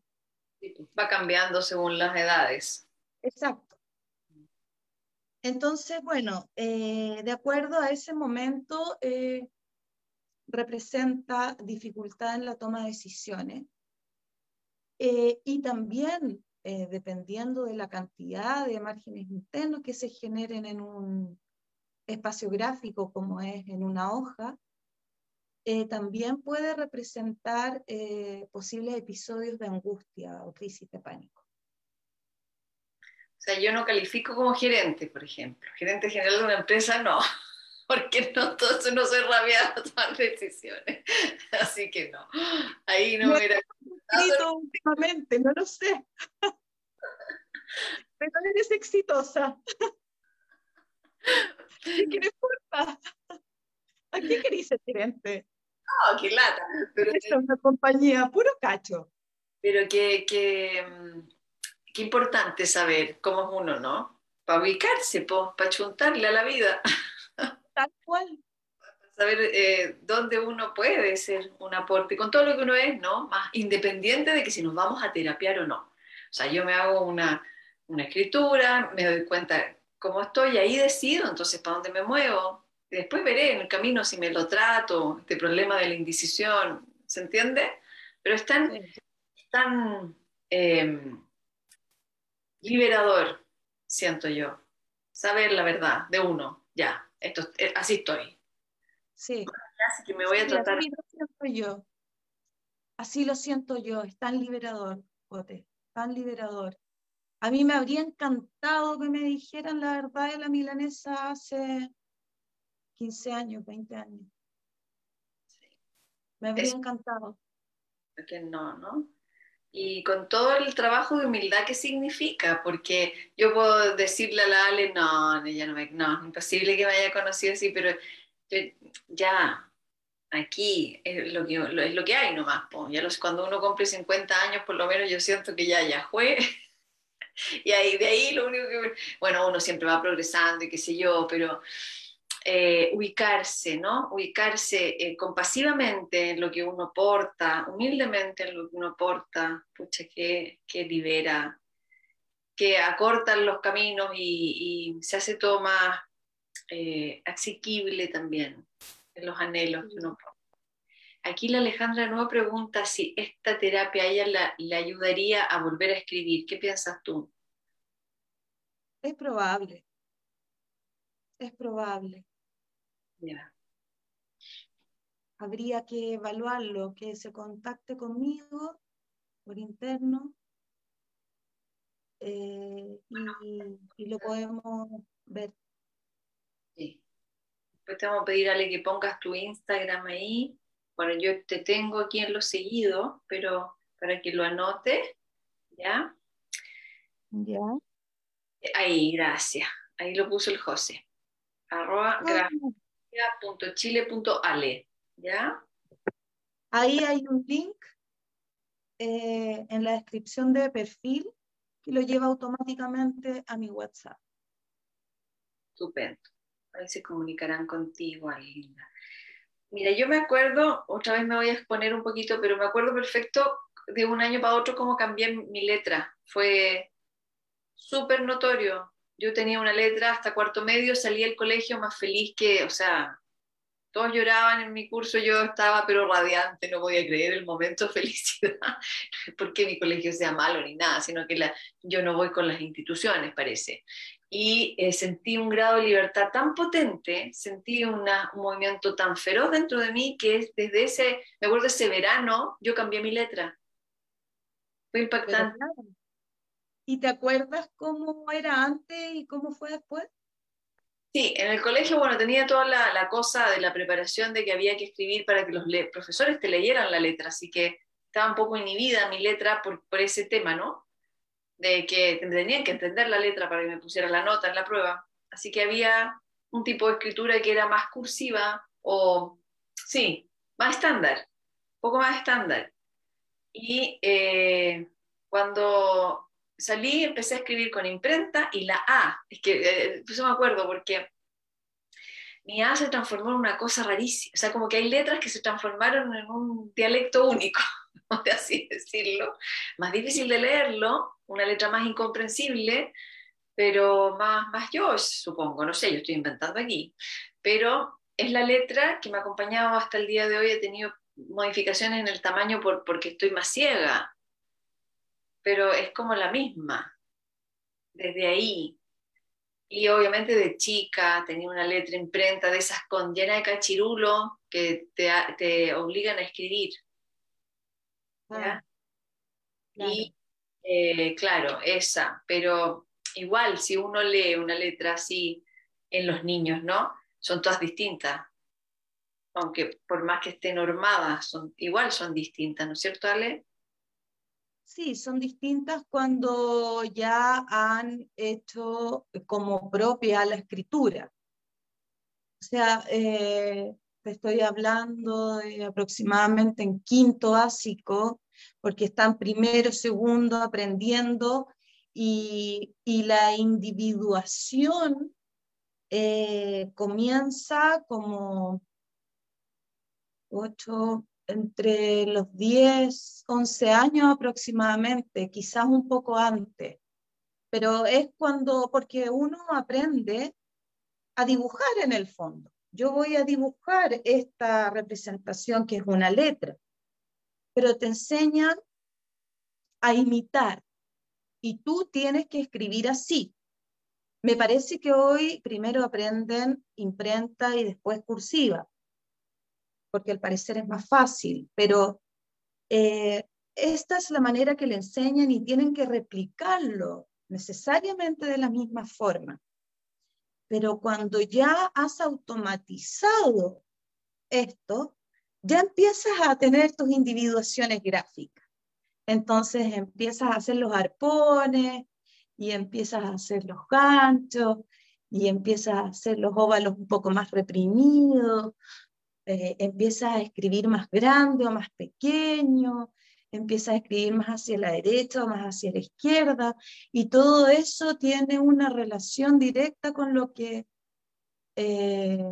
Va cambiando según las edades. Exacto. Entonces, bueno, eh, de acuerdo a ese momento, eh, representa dificultad en la toma de decisiones. Eh, y también, dependiendo de la cantidad de márgenes internos que se generen en un espacio gráfico como es en una hoja, también puede representar posibles episodios de angustia o crisis de pánico. O sea, yo no califico como gerente, por ejemplo. Gerente general de una empresa, no. Porque no, todo no soy rabiada a tomar decisiones. Así que no. Ahí no, era. Escrito últimamente, no lo sé. Pero eres exitosa. ¿Qué quieres importa? ¿A qué querés ser gerente? No, qué lata. Pero es una compañía, puro cacho. Pero que, que mm, qué importante saber cómo es uno, ¿no? Para ubicarse, para chuntarle a la vida. Tal cual. saber eh, dónde uno puede ser un aporte con todo lo que uno es, ¿no? Más independiente de que si nos vamos a terapiar o no. O sea, yo me hago una, una escritura, me doy cuenta cómo estoy y ahí decido entonces para dónde me muevo. después veré en el camino si me lo trato, este problema de la indecisión, ¿se entiende? Pero es tan, tan liberador, siento yo, saber la verdad de uno, ya, esto, eh, así estoy. Sí. Así que me voy a tratar. Así lo siento yo. Así lo siento yo, es tan liberador, Bote, tan liberador. A mí me habría encantado que me dijeran la verdad de la milanesa hace 15 años, 20 años. Me habría encantado. Que no, ¿no? Y con todo el trabajo de humildad que significa, porque yo puedo decirle a la Ale, no, ella no, me, no, imposible que me haya conocido así, pero ya, aquí es lo que, es lo que hay nomás. Ya los, cuando uno cumple 50 años, por lo menos yo siento que ya, ya fue. y ahí, de ahí lo único que, bueno, uno siempre va progresando y qué sé yo, pero eh, ubicarse, ¿no? Ubicarse eh, compasivamente en lo que uno porta, humildemente en lo que uno porta, pucha, que, que libera, que acortan los caminos y, se hace todo más eh, asequible también en los anhelos que uno porta. Aquí la Alejandra nueva pregunta si esta terapia a ella le ayudaría a volver a escribir. ¿Qué piensas tú? Es probable. Es probable. Habría que evaluarlo, que se contacte conmigo por interno eh, y, lo podemos ver. Sí. Después te vamos a pedir, Ale, que pongas tu Instagram ahí. Bueno, yo te tengo aquí en lo seguido, pero para que lo anote, ¿ya? Ya. Ahí, gracias. Ahí lo puso el José. Arroba, ah, chile.ale, ¿ya? Ahí hay un link eh, en la descripción de perfil que lo lleva automáticamente a mi WhatsApp. Estupendo. Ahí se comunicarán contigo, Linda. Mira, yo me acuerdo, otra vez me voy a exponer un poquito, pero me acuerdo perfecto de un año para otro cómo cambié mi letra. Fue súper notorio yo tenía una letra hasta cuarto medio, salí del colegio más feliz que, o sea, todos lloraban en mi curso, yo estaba pero radiante, no podía creer el momento de felicidad, porque mi colegio sea malo ni nada, sino que la, yo no voy con las instituciones, parece. Y eh, sentí un grado de libertad tan potente, sentí una, un movimiento tan feroz dentro de mí que desde ese, me acuerdo ese verano, yo cambié mi letra. Fue impactante. ¿Y te acuerdas cómo era antes y cómo fue después? Sí, en el colegio, bueno, tenía toda la, cosa de la preparación de que había que escribir para que los profesores te leyeran la letra, así que estaba un poco inhibida mi letra por, por ese tema, ¿no? De que tenían que entender la letra para que me pusiera la nota en la prueba. Así que había un tipo de escritura que era más cursiva o, sí, más estándar, un poco más estándar. Y eh, cuando salí, empecé a escribir con imprenta y la A, es que eh, eso me acuerdo porque mi A se transformó en una cosa rarísima, o sea, como que hay letras que se transformaron en un dialecto único, de así decirlo, más difícil de leerlo, una letra más incomprensible, pero más, más yo, supongo, no sé, yo estoy inventando aquí, pero es la letra que me ha acompañado hasta el día de hoy, he tenido modificaciones en el tamaño por, porque estoy más ciega, pero es como la misma, desde ahí. Y obviamente de chica tenía una letra imprenta de esas con llena de cachirulo que te, obligan a escribir. Ah, y eh, claro, esa, pero igual si uno lee una letra así en los niños, ¿no? Son todas distintas. Aunque por más que estén normadas, son, igual son distintas, ¿no es cierto, Ale? Sí, son distintas cuando ya han hecho como propia la escritura. O sea, eh, te estoy hablando aproximadamente en quinto básico, porque están primero, segundo aprendiendo y, la individuación eh, comienza como ocho, entre los 10, 11 años aproximadamente, quizás un poco antes. Pero es cuando, porque uno aprende a dibujar en el fondo. Yo voy a dibujar esta representación que es una letra, pero te enseñan a imitar y tú tienes que escribir así. Me parece que hoy primero aprenden imprenta y después cursiva, porque al parecer es más fácil, pero eh, esta es la manera que le enseñan y tienen que replicarlo necesariamente de la misma forma. Pero cuando ya has automatizado esto, ya empiezas a tener tus individuaciones gráficas. Entonces empiezas a hacer los arpones y empiezas a hacer los ganchos y empiezas a hacer los óvalos un poco más reprimidos, eh, empiezas a escribir más grande o más pequeño, empieza a escribir más hacia la derecha o más hacia la izquierda, y todo eso tiene una relación directa con lo que, eh,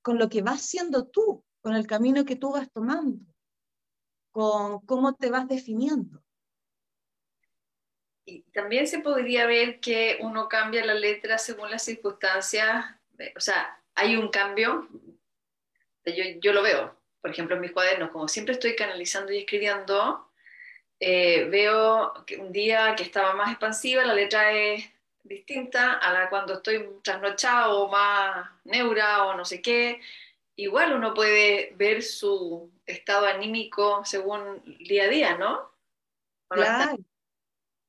con lo que vas siendo tú, con el camino que tú vas tomando, con cómo te vas definiendo. Y también se podría ver que uno cambia la letra según las circunstancias, o sea, hay un cambio, yo, lo veo, por ejemplo, en mis cuadernos, como siempre estoy canalizando y escribiendo, eh, veo que un día que estaba más expansiva, la letra es distinta a la cuando estoy trasnochado o más neura o no sé qué. Igual uno puede ver su estado anímico según día a día, ¿no? Claro,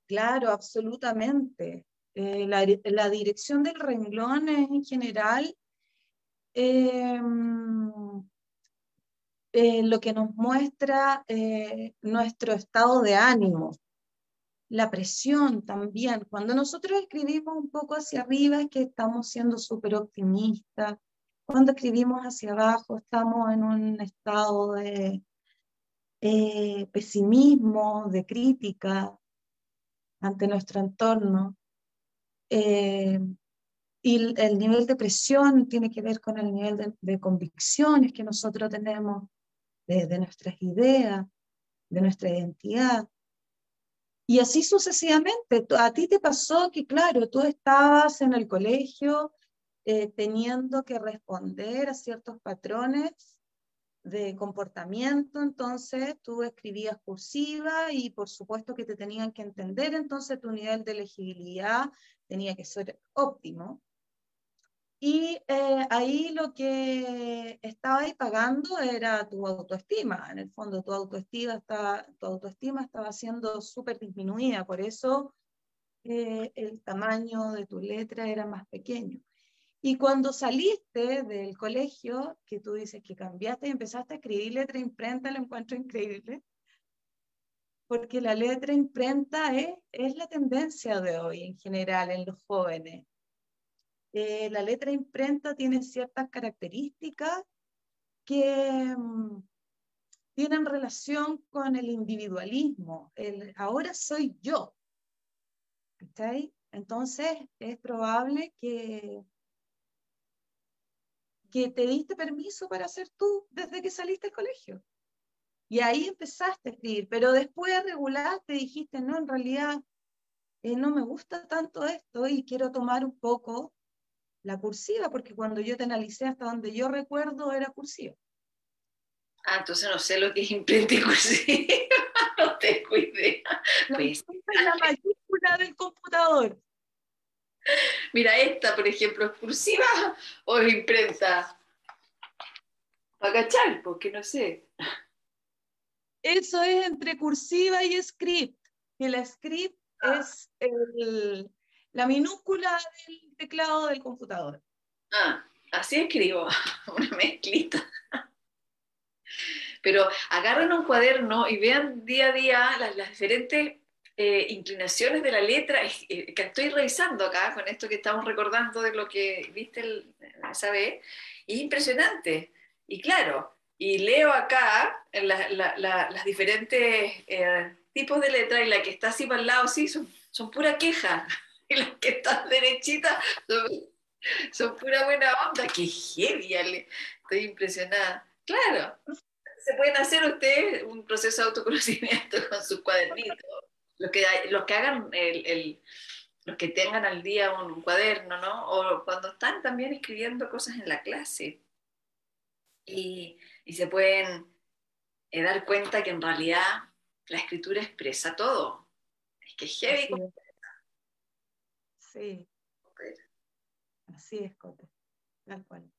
claro, absolutamente. Eh, la, la, dirección del renglón es en general eh, eh, lo que nos muestra eh, nuestro estado de ánimo, la presión también. Cuando nosotros escribimos un poco hacia arriba es que estamos siendo súper optimistas. Cuando escribimos hacia abajo estamos en un estado de eh, pesimismo, de crítica ante nuestro entorno. Y el, nivel de presión tiene que ver con el nivel de convicciones que nosotros tenemos de, nuestras ideas, de nuestra identidad. Y así sucesivamente. A ti te pasó que, claro, tú estabas en el colegio eh, teniendo que responder a ciertos patrones de comportamiento, entonces tú escribías cursiva y por supuesto que te tenían que entender, entonces tu nivel de legibilidad tenía que ser óptimo. Y eh, ahí lo que estaba ahí pagando era tu autoestima. En el fondo, tu autoestima, estaba, tu autoestima estaba siendo súper disminuida. Por eso eh, el tamaño de tu letra era más pequeño. Y cuando saliste del colegio, que tú dices que cambiaste y empezaste a escribir letra imprenta, lo encuentro increíble. Porque la letra imprenta es, es la tendencia de hoy en general en los jóvenes eh, la letra imprenta tiene ciertas características que mm, tienen relación con el individualismo. Ahora soy yo. Entonces es probable que, que te diste permiso para ser tú desde que saliste del colegio. Y ahí empezaste a escribir, pero después regulaste, dijiste, no, en realidad eh, no me gusta tanto esto y quiero tomar un poco la cursiva, porque cuando yo te analicé hasta donde yo recuerdo era cursiva. Ah, entonces no sé lo que es imprenta y cursiva, no tengo idea. La, pues, la mayúscula del computador. Mira, esta, por ejemplo, ¿es cursiva o es imprenta? Para cachar, porque no sé. Eso es entre cursiva y script, que la script es el, la minúscula del teclado del computador. Ah, así escribo, una mezclita. Pero agarren un cuaderno y vean día a día las, diferentes eh, inclinaciones de la letra eh, que estoy revisando acá con esto que estamos recordando de lo que viste esa vez. Y es impresionante. Y claro, y leo acá las diferentes eh, tipos de letra y la que está así para el lado, sí, son, son pura queja. Y las que están derechitas son, pura buena onda. Qué heavy, Estoy impresionada. Claro. Se pueden hacer ustedes un proceso de autoconocimiento con sus cuadernitos. Los que, los que hagan el, los que tengan al día un, cuaderno, ¿no? O cuando están también escribiendo cosas en la clase. Y, y se pueden eh, dar cuenta que en realidad la escritura expresa todo. Es que es heavy. Sí. Así es, Cote. Tal cual.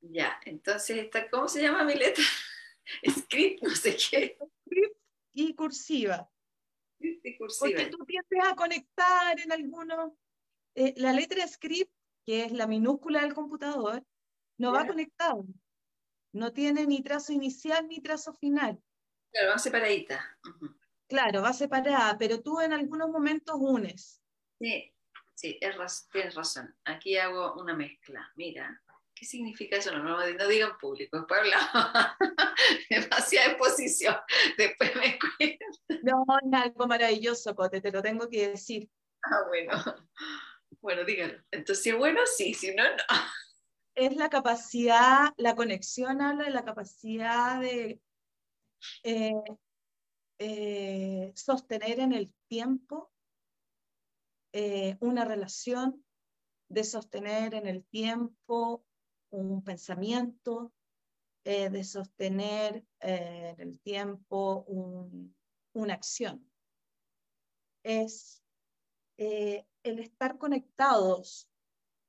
Ya, entonces, ¿cómo se llama mi letra? Script, no sé qué. Script y cursiva. Script y cursiva. Porque tú empiezas a conectar en algunos. Eh, la letra script, que es la minúscula del computador, no va conectada. No tiene ni trazo inicial ni trazo final. Claro, va separadita. Claro, va separada, pero tú en algunos momentos unes. Sí, sí, tienes razón. Aquí hago una mezcla. Mira, ¿qué significa eso? No, no, digan público, después hablamos. Demasiada exposición. Después me cuento. No, es algo maravilloso, Cote, te lo tengo que decir. Ah, bueno. Bueno, díganlo. Entonces, bueno, sí, si no, no es la capacidad, la conexión habla de la capacidad de eh, eh, sostener en el tiempo eh, una relación, de sostener en el tiempo un pensamiento, de sostener en el tiempo una acción. Es el estar conectados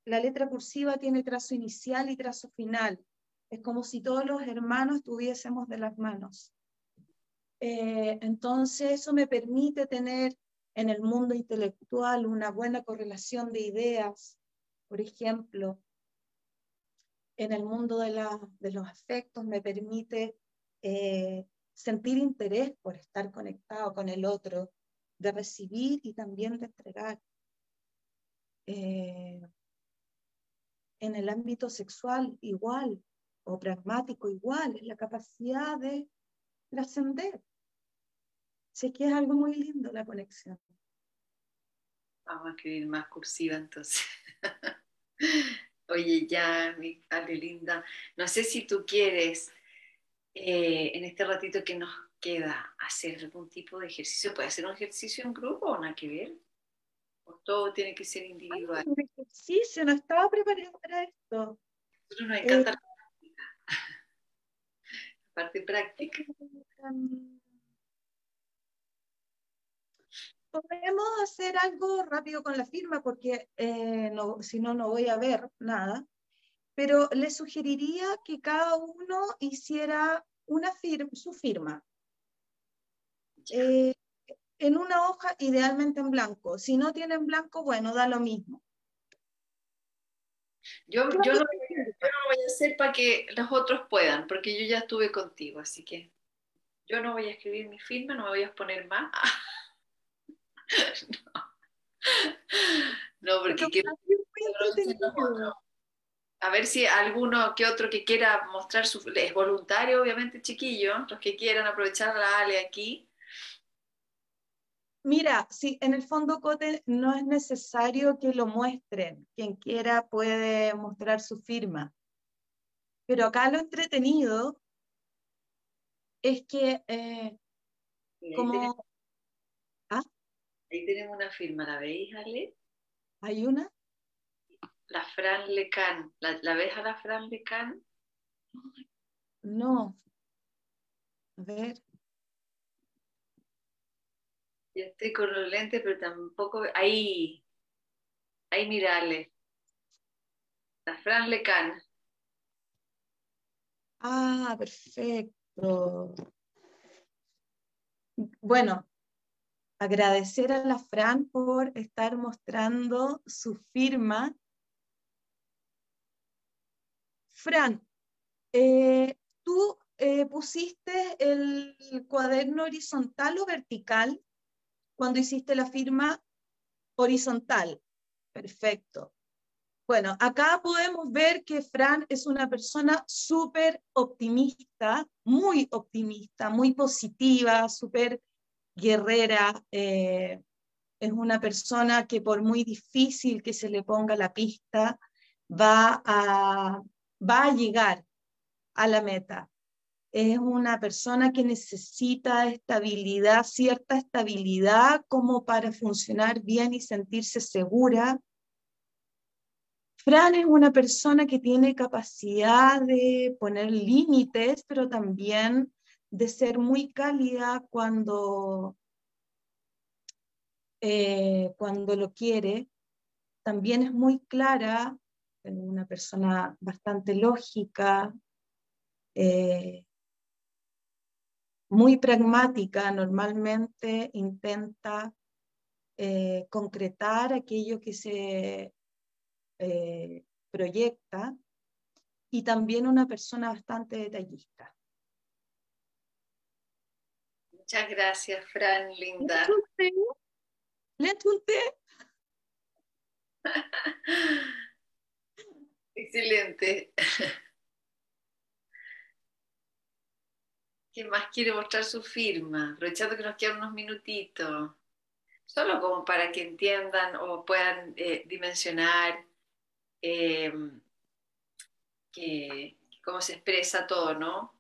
la letra cursiva tiene trazo inicial y trazo final. Es como si todos los hermanos tuviésemos de las manos. Eh, entonces, eso me permite tener en el mundo intelectual una buena correlación de ideas. Por ejemplo, en el mundo de, los afectos me permite eh, sentir interés por estar conectado con el otro, de recibir y también de entregar. Eh, en el ámbito sexual igual, o pragmático igual, es la capacidad de trascender. Sé que es algo muy lindo la conexión. Vamos a escribir más cursiva entonces. Oye, ya, mi padre linda, no sé si tú quieres eh, en este ratito que nos queda hacer algún tipo de ejercicio. ¿Puede ser un ejercicio en grupo o nada que ver? todo tiene que ser individual. Sí, se no estaba preparado para esto. Nosotros nos encanta la práctica. La parte práctica. Podemos hacer algo rápido con la firma porque eh, no, si no, no voy a ver nada. Pero le sugeriría que cada uno hiciera una firma, su firma. Eh, en una hoja, idealmente en blanco. Si no tienen blanco, bueno, da lo mismo. Yo, yo, no, yo, no, voy a hacer para que los otros puedan, porque yo ya estuve contigo, así que yo no voy a escribir mi firma, no me voy a exponer más. no. no, porque quiero... A ver si alguno que otro que quiera mostrar su... Es voluntario, obviamente, chiquillo, los que quieran aprovechar la Ale aquí Mira, sí, en el fondo, Cote, no es necesario que lo muestren. Quien quiera puede mostrar su firma. Pero acá lo entretenido es que, eh, como... Ahí tenemos, una firma, ¿la veis, Ale? ¿Hay una? La Fran Lecan. ¿La, ¿La ves a la Fran Lecan? No. A ver. Yo estoy con los lentes, pero tampoco. Ahí. Ahí mirale. La Fran Lecan. Ah, perfecto. Bueno, agradecer a la Fran por estar mostrando su firma. Fran, eh, ¿tú eh, pusiste el cuaderno horizontal o vertical? cuando hiciste la firma horizontal. Perfecto. Bueno, acá podemos ver que Fran es una persona súper optimista, muy optimista, muy positiva, súper guerrera. Eh, es una persona que por muy difícil que se le ponga la pista, va va a llegar a la meta. es una persona que necesita estabilidad, cierta estabilidad como para funcionar bien y sentirse segura. Fran es una persona que tiene capacidad de poner límites, pero también de ser muy cálida cuando, eh, cuando lo quiere. También es muy clara, una persona bastante lógica, eh, muy pragmática, normalmente intenta eh, concretar aquello que se proyecta y también una persona bastante detallista. Muchas gracias, Fran, linda. ¿Le té? Excelente. ¿Quién más quiere mostrar su firma? Aprovechando que nos quedan unos minutitos. Solo como para que entiendan o puedan eh, dimensionar eh, cómo se expresa todo, ¿no?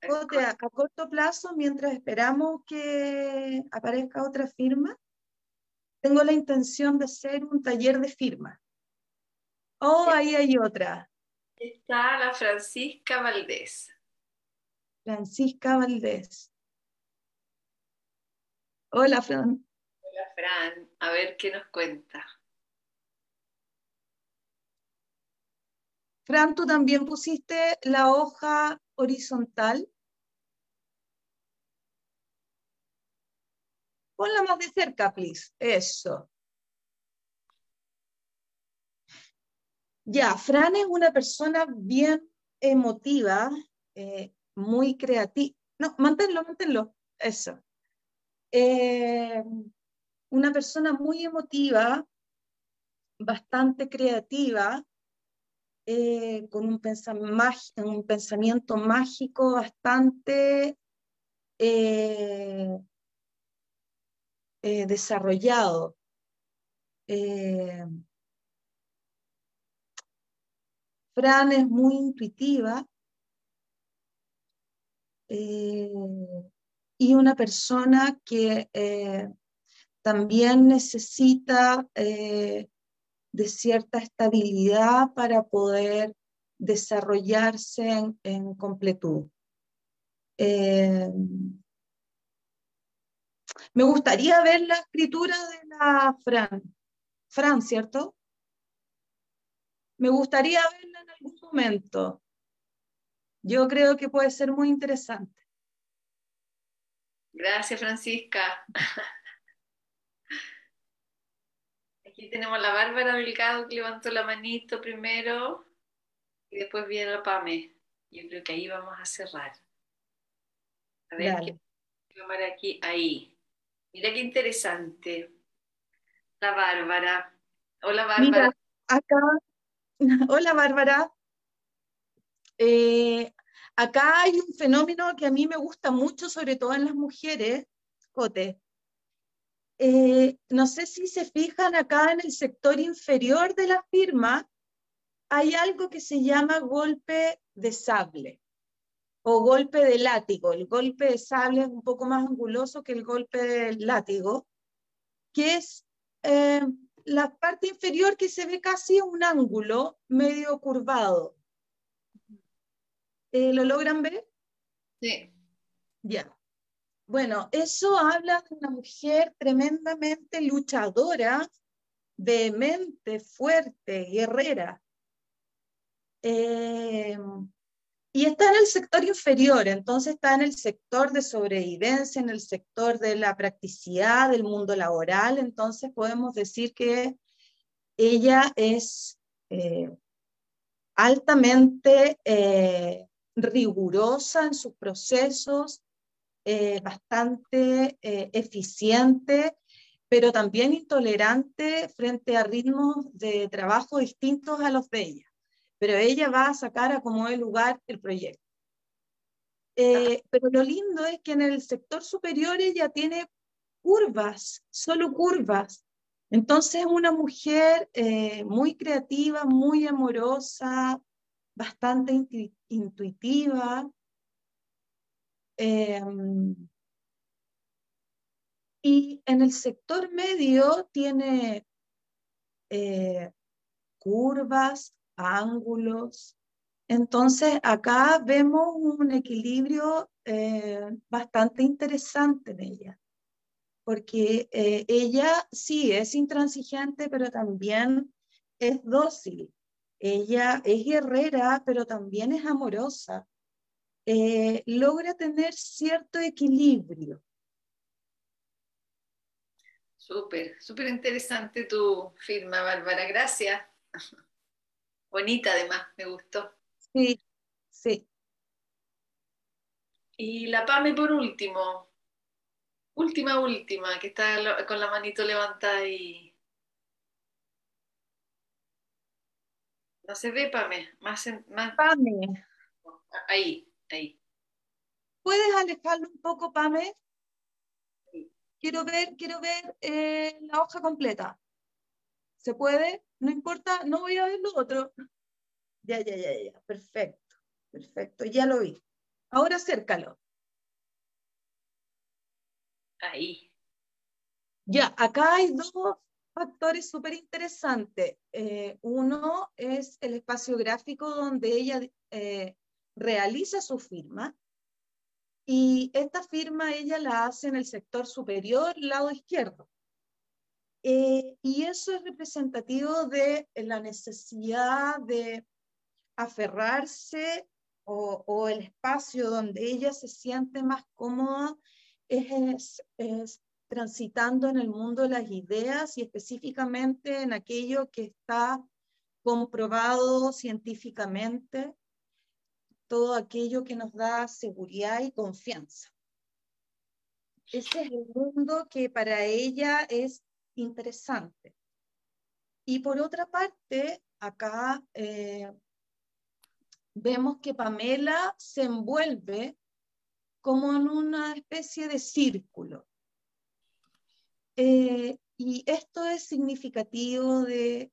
A corto plazo, mientras esperamos que aparezca otra firma, tengo la intención de hacer un taller de firma. Oh, ahí hay otra. Está la Francisca Valdés. Francisca Valdés. Hola, Fran. Hola, Fran. A ver qué nos cuenta. Fran, tú también pusiste la hoja horizontal. Ponla más de cerca, please. Eso. Ya, Fran es una persona bien emotiva, eh, muy creativo. No, manténlo, manténlo. Eso. Eh, una persona muy emotiva, bastante creativa, eh, con un, un, pensamiento mágico bastante eh, desarrollado. Fran es muy intuitiva, eh, y una persona que eh, también necesita eh, de cierta estabilidad para poder desarrollarse en, completud. me gustaría ver la escritura de la Fran. Fran, ¿cierto? Me gustaría verla en algún momento. Yo creo que puede ser muy interesante. Gracias, Francisca. Aquí tenemos a la Bárbara Delgado que levantó la manito primero y después viene la Pame. Yo creo que ahí vamos a cerrar. A ver qué cámara aquí, ahí. Mira qué interesante. La Bárbara. Hola, Bárbara. Mira, acá. Hola, Bárbara. Eh, acá hay un fenómeno que a mí me gusta mucho, sobre todo en las mujeres, Cote. Eh, no sé si se fijan acá en el sector inferior de la firma, hay algo que se llama golpe de sable o golpe de látigo. El golpe de sable es un poco más anguloso que el golpe del látigo, que es eh, la parte inferior que se ve casi un ángulo medio curvado. Eh, ¿Lo logran ver? Sí. Ya. Bueno, eso habla de una mujer tremendamente luchadora, vehemente, fuerte, guerrera. Eh, y está en el sector inferior, entonces está en el sector de sobrevivencia, en el sector de la practicidad del mundo laboral, entonces podemos decir que ella es eh, altamente rigurosa en sus procesos, eh, bastante eh, eficiente, pero también intolerante frente a ritmos de trabajo distintos a los de ella. Pero ella va a sacar a como el lugar el proyecto. Eh, pero lo lindo es que en el sector superior ella tiene curvas, solo curvas. Entonces es una mujer muy creativa, muy amorosa, bastante intuitiva. Em, y en el sector medio tiene eh, curvas, ángulos. Entonces acá vemos un equilibrio eh, bastante interesante en ella, porque eh, ella sí es intransigente, pero también es dócil. Ella es guerrera, pero también es amorosa. Logra tener cierto equilibrio. Súper, súper interesante tu firma, Bárbara. Gracias. Bonita además, me gustó. Sí, sí. Y la PAME por último. Última, última, que está con la manito levantada y... No se ve, Pame. Más, más... Pame. Ahí, ahí. ¿Puedes alejarlo un poco, Pame? quiero ver, quiero ver eh, la hoja completa. ¿Se puede? No importa, no voy a ver lo otro. Ya, ya, ya, ya, perfecto, perfecto, ya lo vi. Ahora acércalo. Ahí. Ya, acá hay dos factores súper interesantes. Eh, uno es el espacio gráfico donde ella eh, realiza su firma y esta firma ella la hace en el sector superior, lado izquierdo. Eh, y eso es representativo de la necesidad de aferrarse o, el espacio donde ella se siente más cómoda es, es, transitando en el mundo las ideas y específicamente en aquello que está comprobado científicamente todo aquello que nos da seguridad y confianza. Ese es el mundo que para ella es interesante. Y por otra parte, acá eh, vemos que Pamela se envuelve como en una especie de círculo. Eh, y esto es significativo de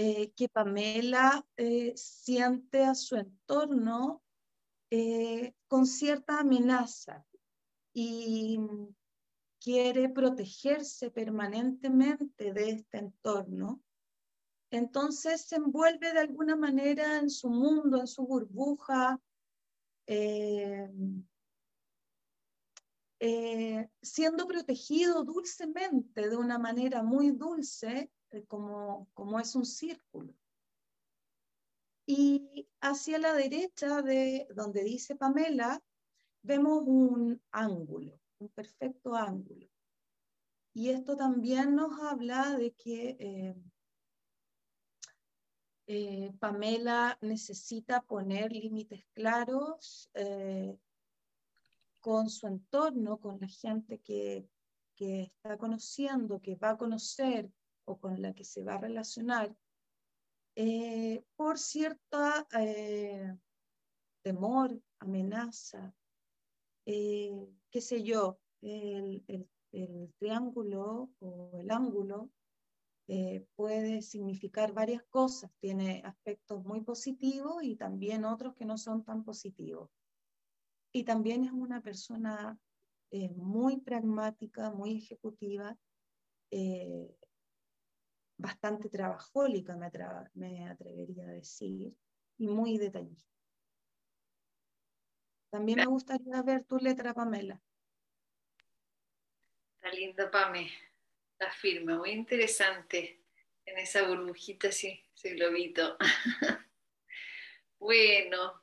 eh, que Pamela eh, siente a su entorno eh, con cierta amenaza y quiere protegerse permanentemente de este entorno. Entonces se envuelve de alguna manera en su mundo, en su burbuja, siendo protegido dulcemente, de una manera muy dulce, como, como es un círculo. Y hacia la derecha de donde dice Pamela, vemos un ángulo, un perfecto ángulo. Y esto también nos habla de que eh, eh, Pamela necesita poner límites claros con su entorno, con la gente que, que, está conociendo, que va a conocer, o con la que se va a relacionar eh, por cierta eh, temor, amenaza, eh, qué sé yo, el, triángulo o el ángulo puede significar varias cosas, tiene aspectos muy positivos y también otros que no son tan positivos. Y también es una persona muy pragmática, muy ejecutiva, bastante trabajólica, me, atrevería a decir, y muy detallista. También me gustaría ver tu letra, Pamela. Está lindo, Pame. La firma, muy interesante. En esa burbujita, sí, ese globito. bueno,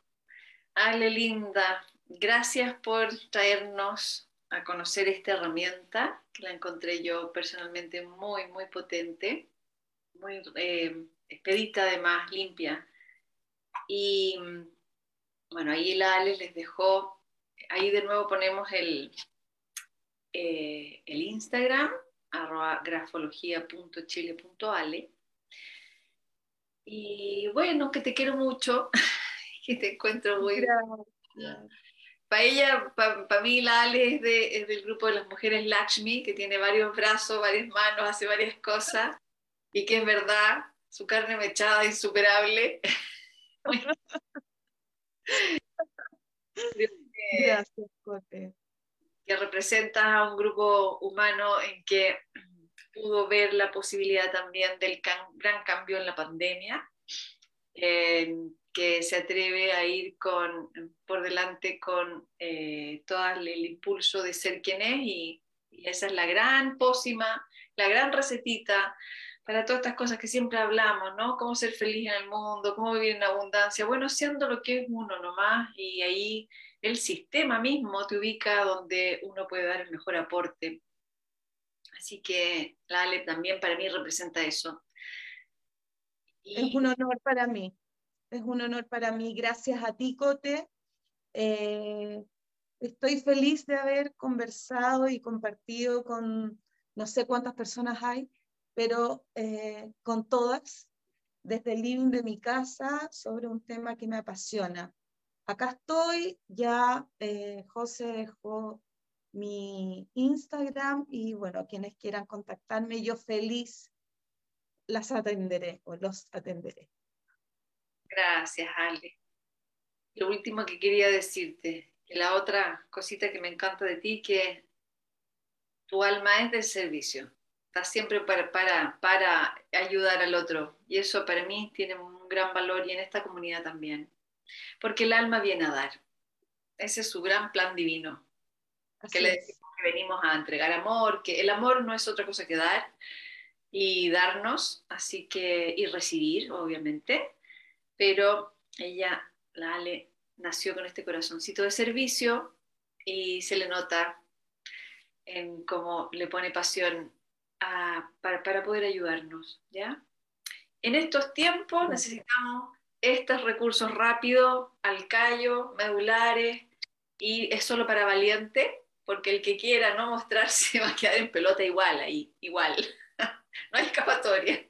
Ale Linda, gracias por traernos a conocer esta herramienta, que la encontré yo personalmente muy, muy potente muy eh, expedita además, limpia. Y bueno, ahí la Ale les dejó, ahí de nuevo ponemos el, eh, el Instagram, arroba grafología.chile.ale. Y bueno, que te quiero mucho, que te encuentro muy... Para ella, para mí la Ale es, de, es del grupo de las mujeres Lakshmi, que tiene varios brazos, varias manos, hace varias cosas y que es verdad, su carne mechada insuperable. Gracias, Cote. Que representa a un grupo humano en que pudo ver la posibilidad también del gran cambio en la pandemia, que se atreve a ir con, por delante con eh, todo el impulso de ser quien es y, y esa es la gran pócima, la gran recetita para todas estas cosas que siempre hablamos, ¿no? Cómo ser feliz en el mundo, cómo vivir en abundancia, bueno, siendo lo que es uno nomás y ahí el sistema mismo te ubica donde uno puede dar el mejor aporte. Así que la Ale también para mí representa eso. Es un honor para mí, es un honor para mí. Gracias a ti, Cote. Eh, estoy feliz de haber conversado y compartido con no sé cuántas personas hay, pero eh, con todas, desde el living de mi casa, sobre un tema que me apasiona. Acá estoy, ya eh, José dejó mi Instagram y bueno, quienes quieran contactarme, yo feliz las atenderé o los atenderé. Gracias, Ale. Lo último que quería decirte, que la otra cosita que me encanta de ti, que tu alma es de servicio siempre para, para, para ayudar al otro. Y eso para mí tiene un gran valor y en esta comunidad también. Porque el alma viene a dar. Ese es su gran plan divino. que le decimos que venimos a entregar amor, que el amor no es otra cosa que dar y darnos, así que, y recibir, obviamente. Pero ella, la Ale, nació con este corazoncito de servicio y se le nota en cómo le pone pasión para, poder ayudarnos, ¿ya? En estos tiempos necesitamos estos recursos rápidos, al callo, medulares, y es solo para valiente, porque el que quiera no mostrarse va a quedar en pelota igual ahí, igual. no hay escapatoria.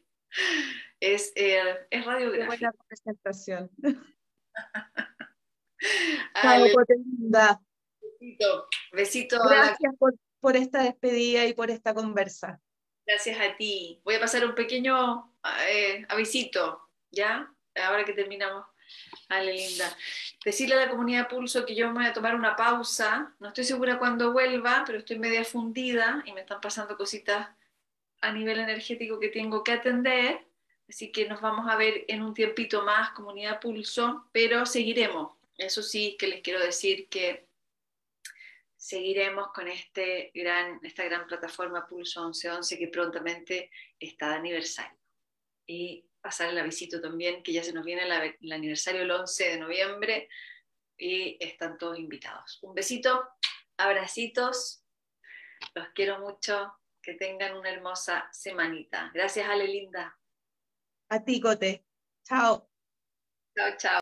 Es, eh, es radiografía. buena presentación. Besito. Besito. Gracias por, por esta despedida y por esta conversa. Gracias a ti. Voy a pasar un pequeño eh, avisito, ¿ya? Ahora que terminamos. Ale, linda. Decirle a la comunidad Pulso que yo me voy a tomar una pausa. No estoy segura cuándo vuelva, pero estoy media fundida y me están pasando cositas a nivel energético que tengo que atender. Así que nos vamos a ver en un tiempito más, comunidad Pulso, pero seguiremos. Eso sí que les quiero decir que seguiremos con este gran, esta gran plataforma Pulso 1111 que prontamente está de aniversario. Y pasar el avisito también, que ya se nos viene el aniversario el 11 de noviembre y están todos invitados. Un besito, abracitos, los quiero mucho, que tengan una hermosa semanita. Gracias, Ale Linda. A ti, Cote. Chao. Chao, chao.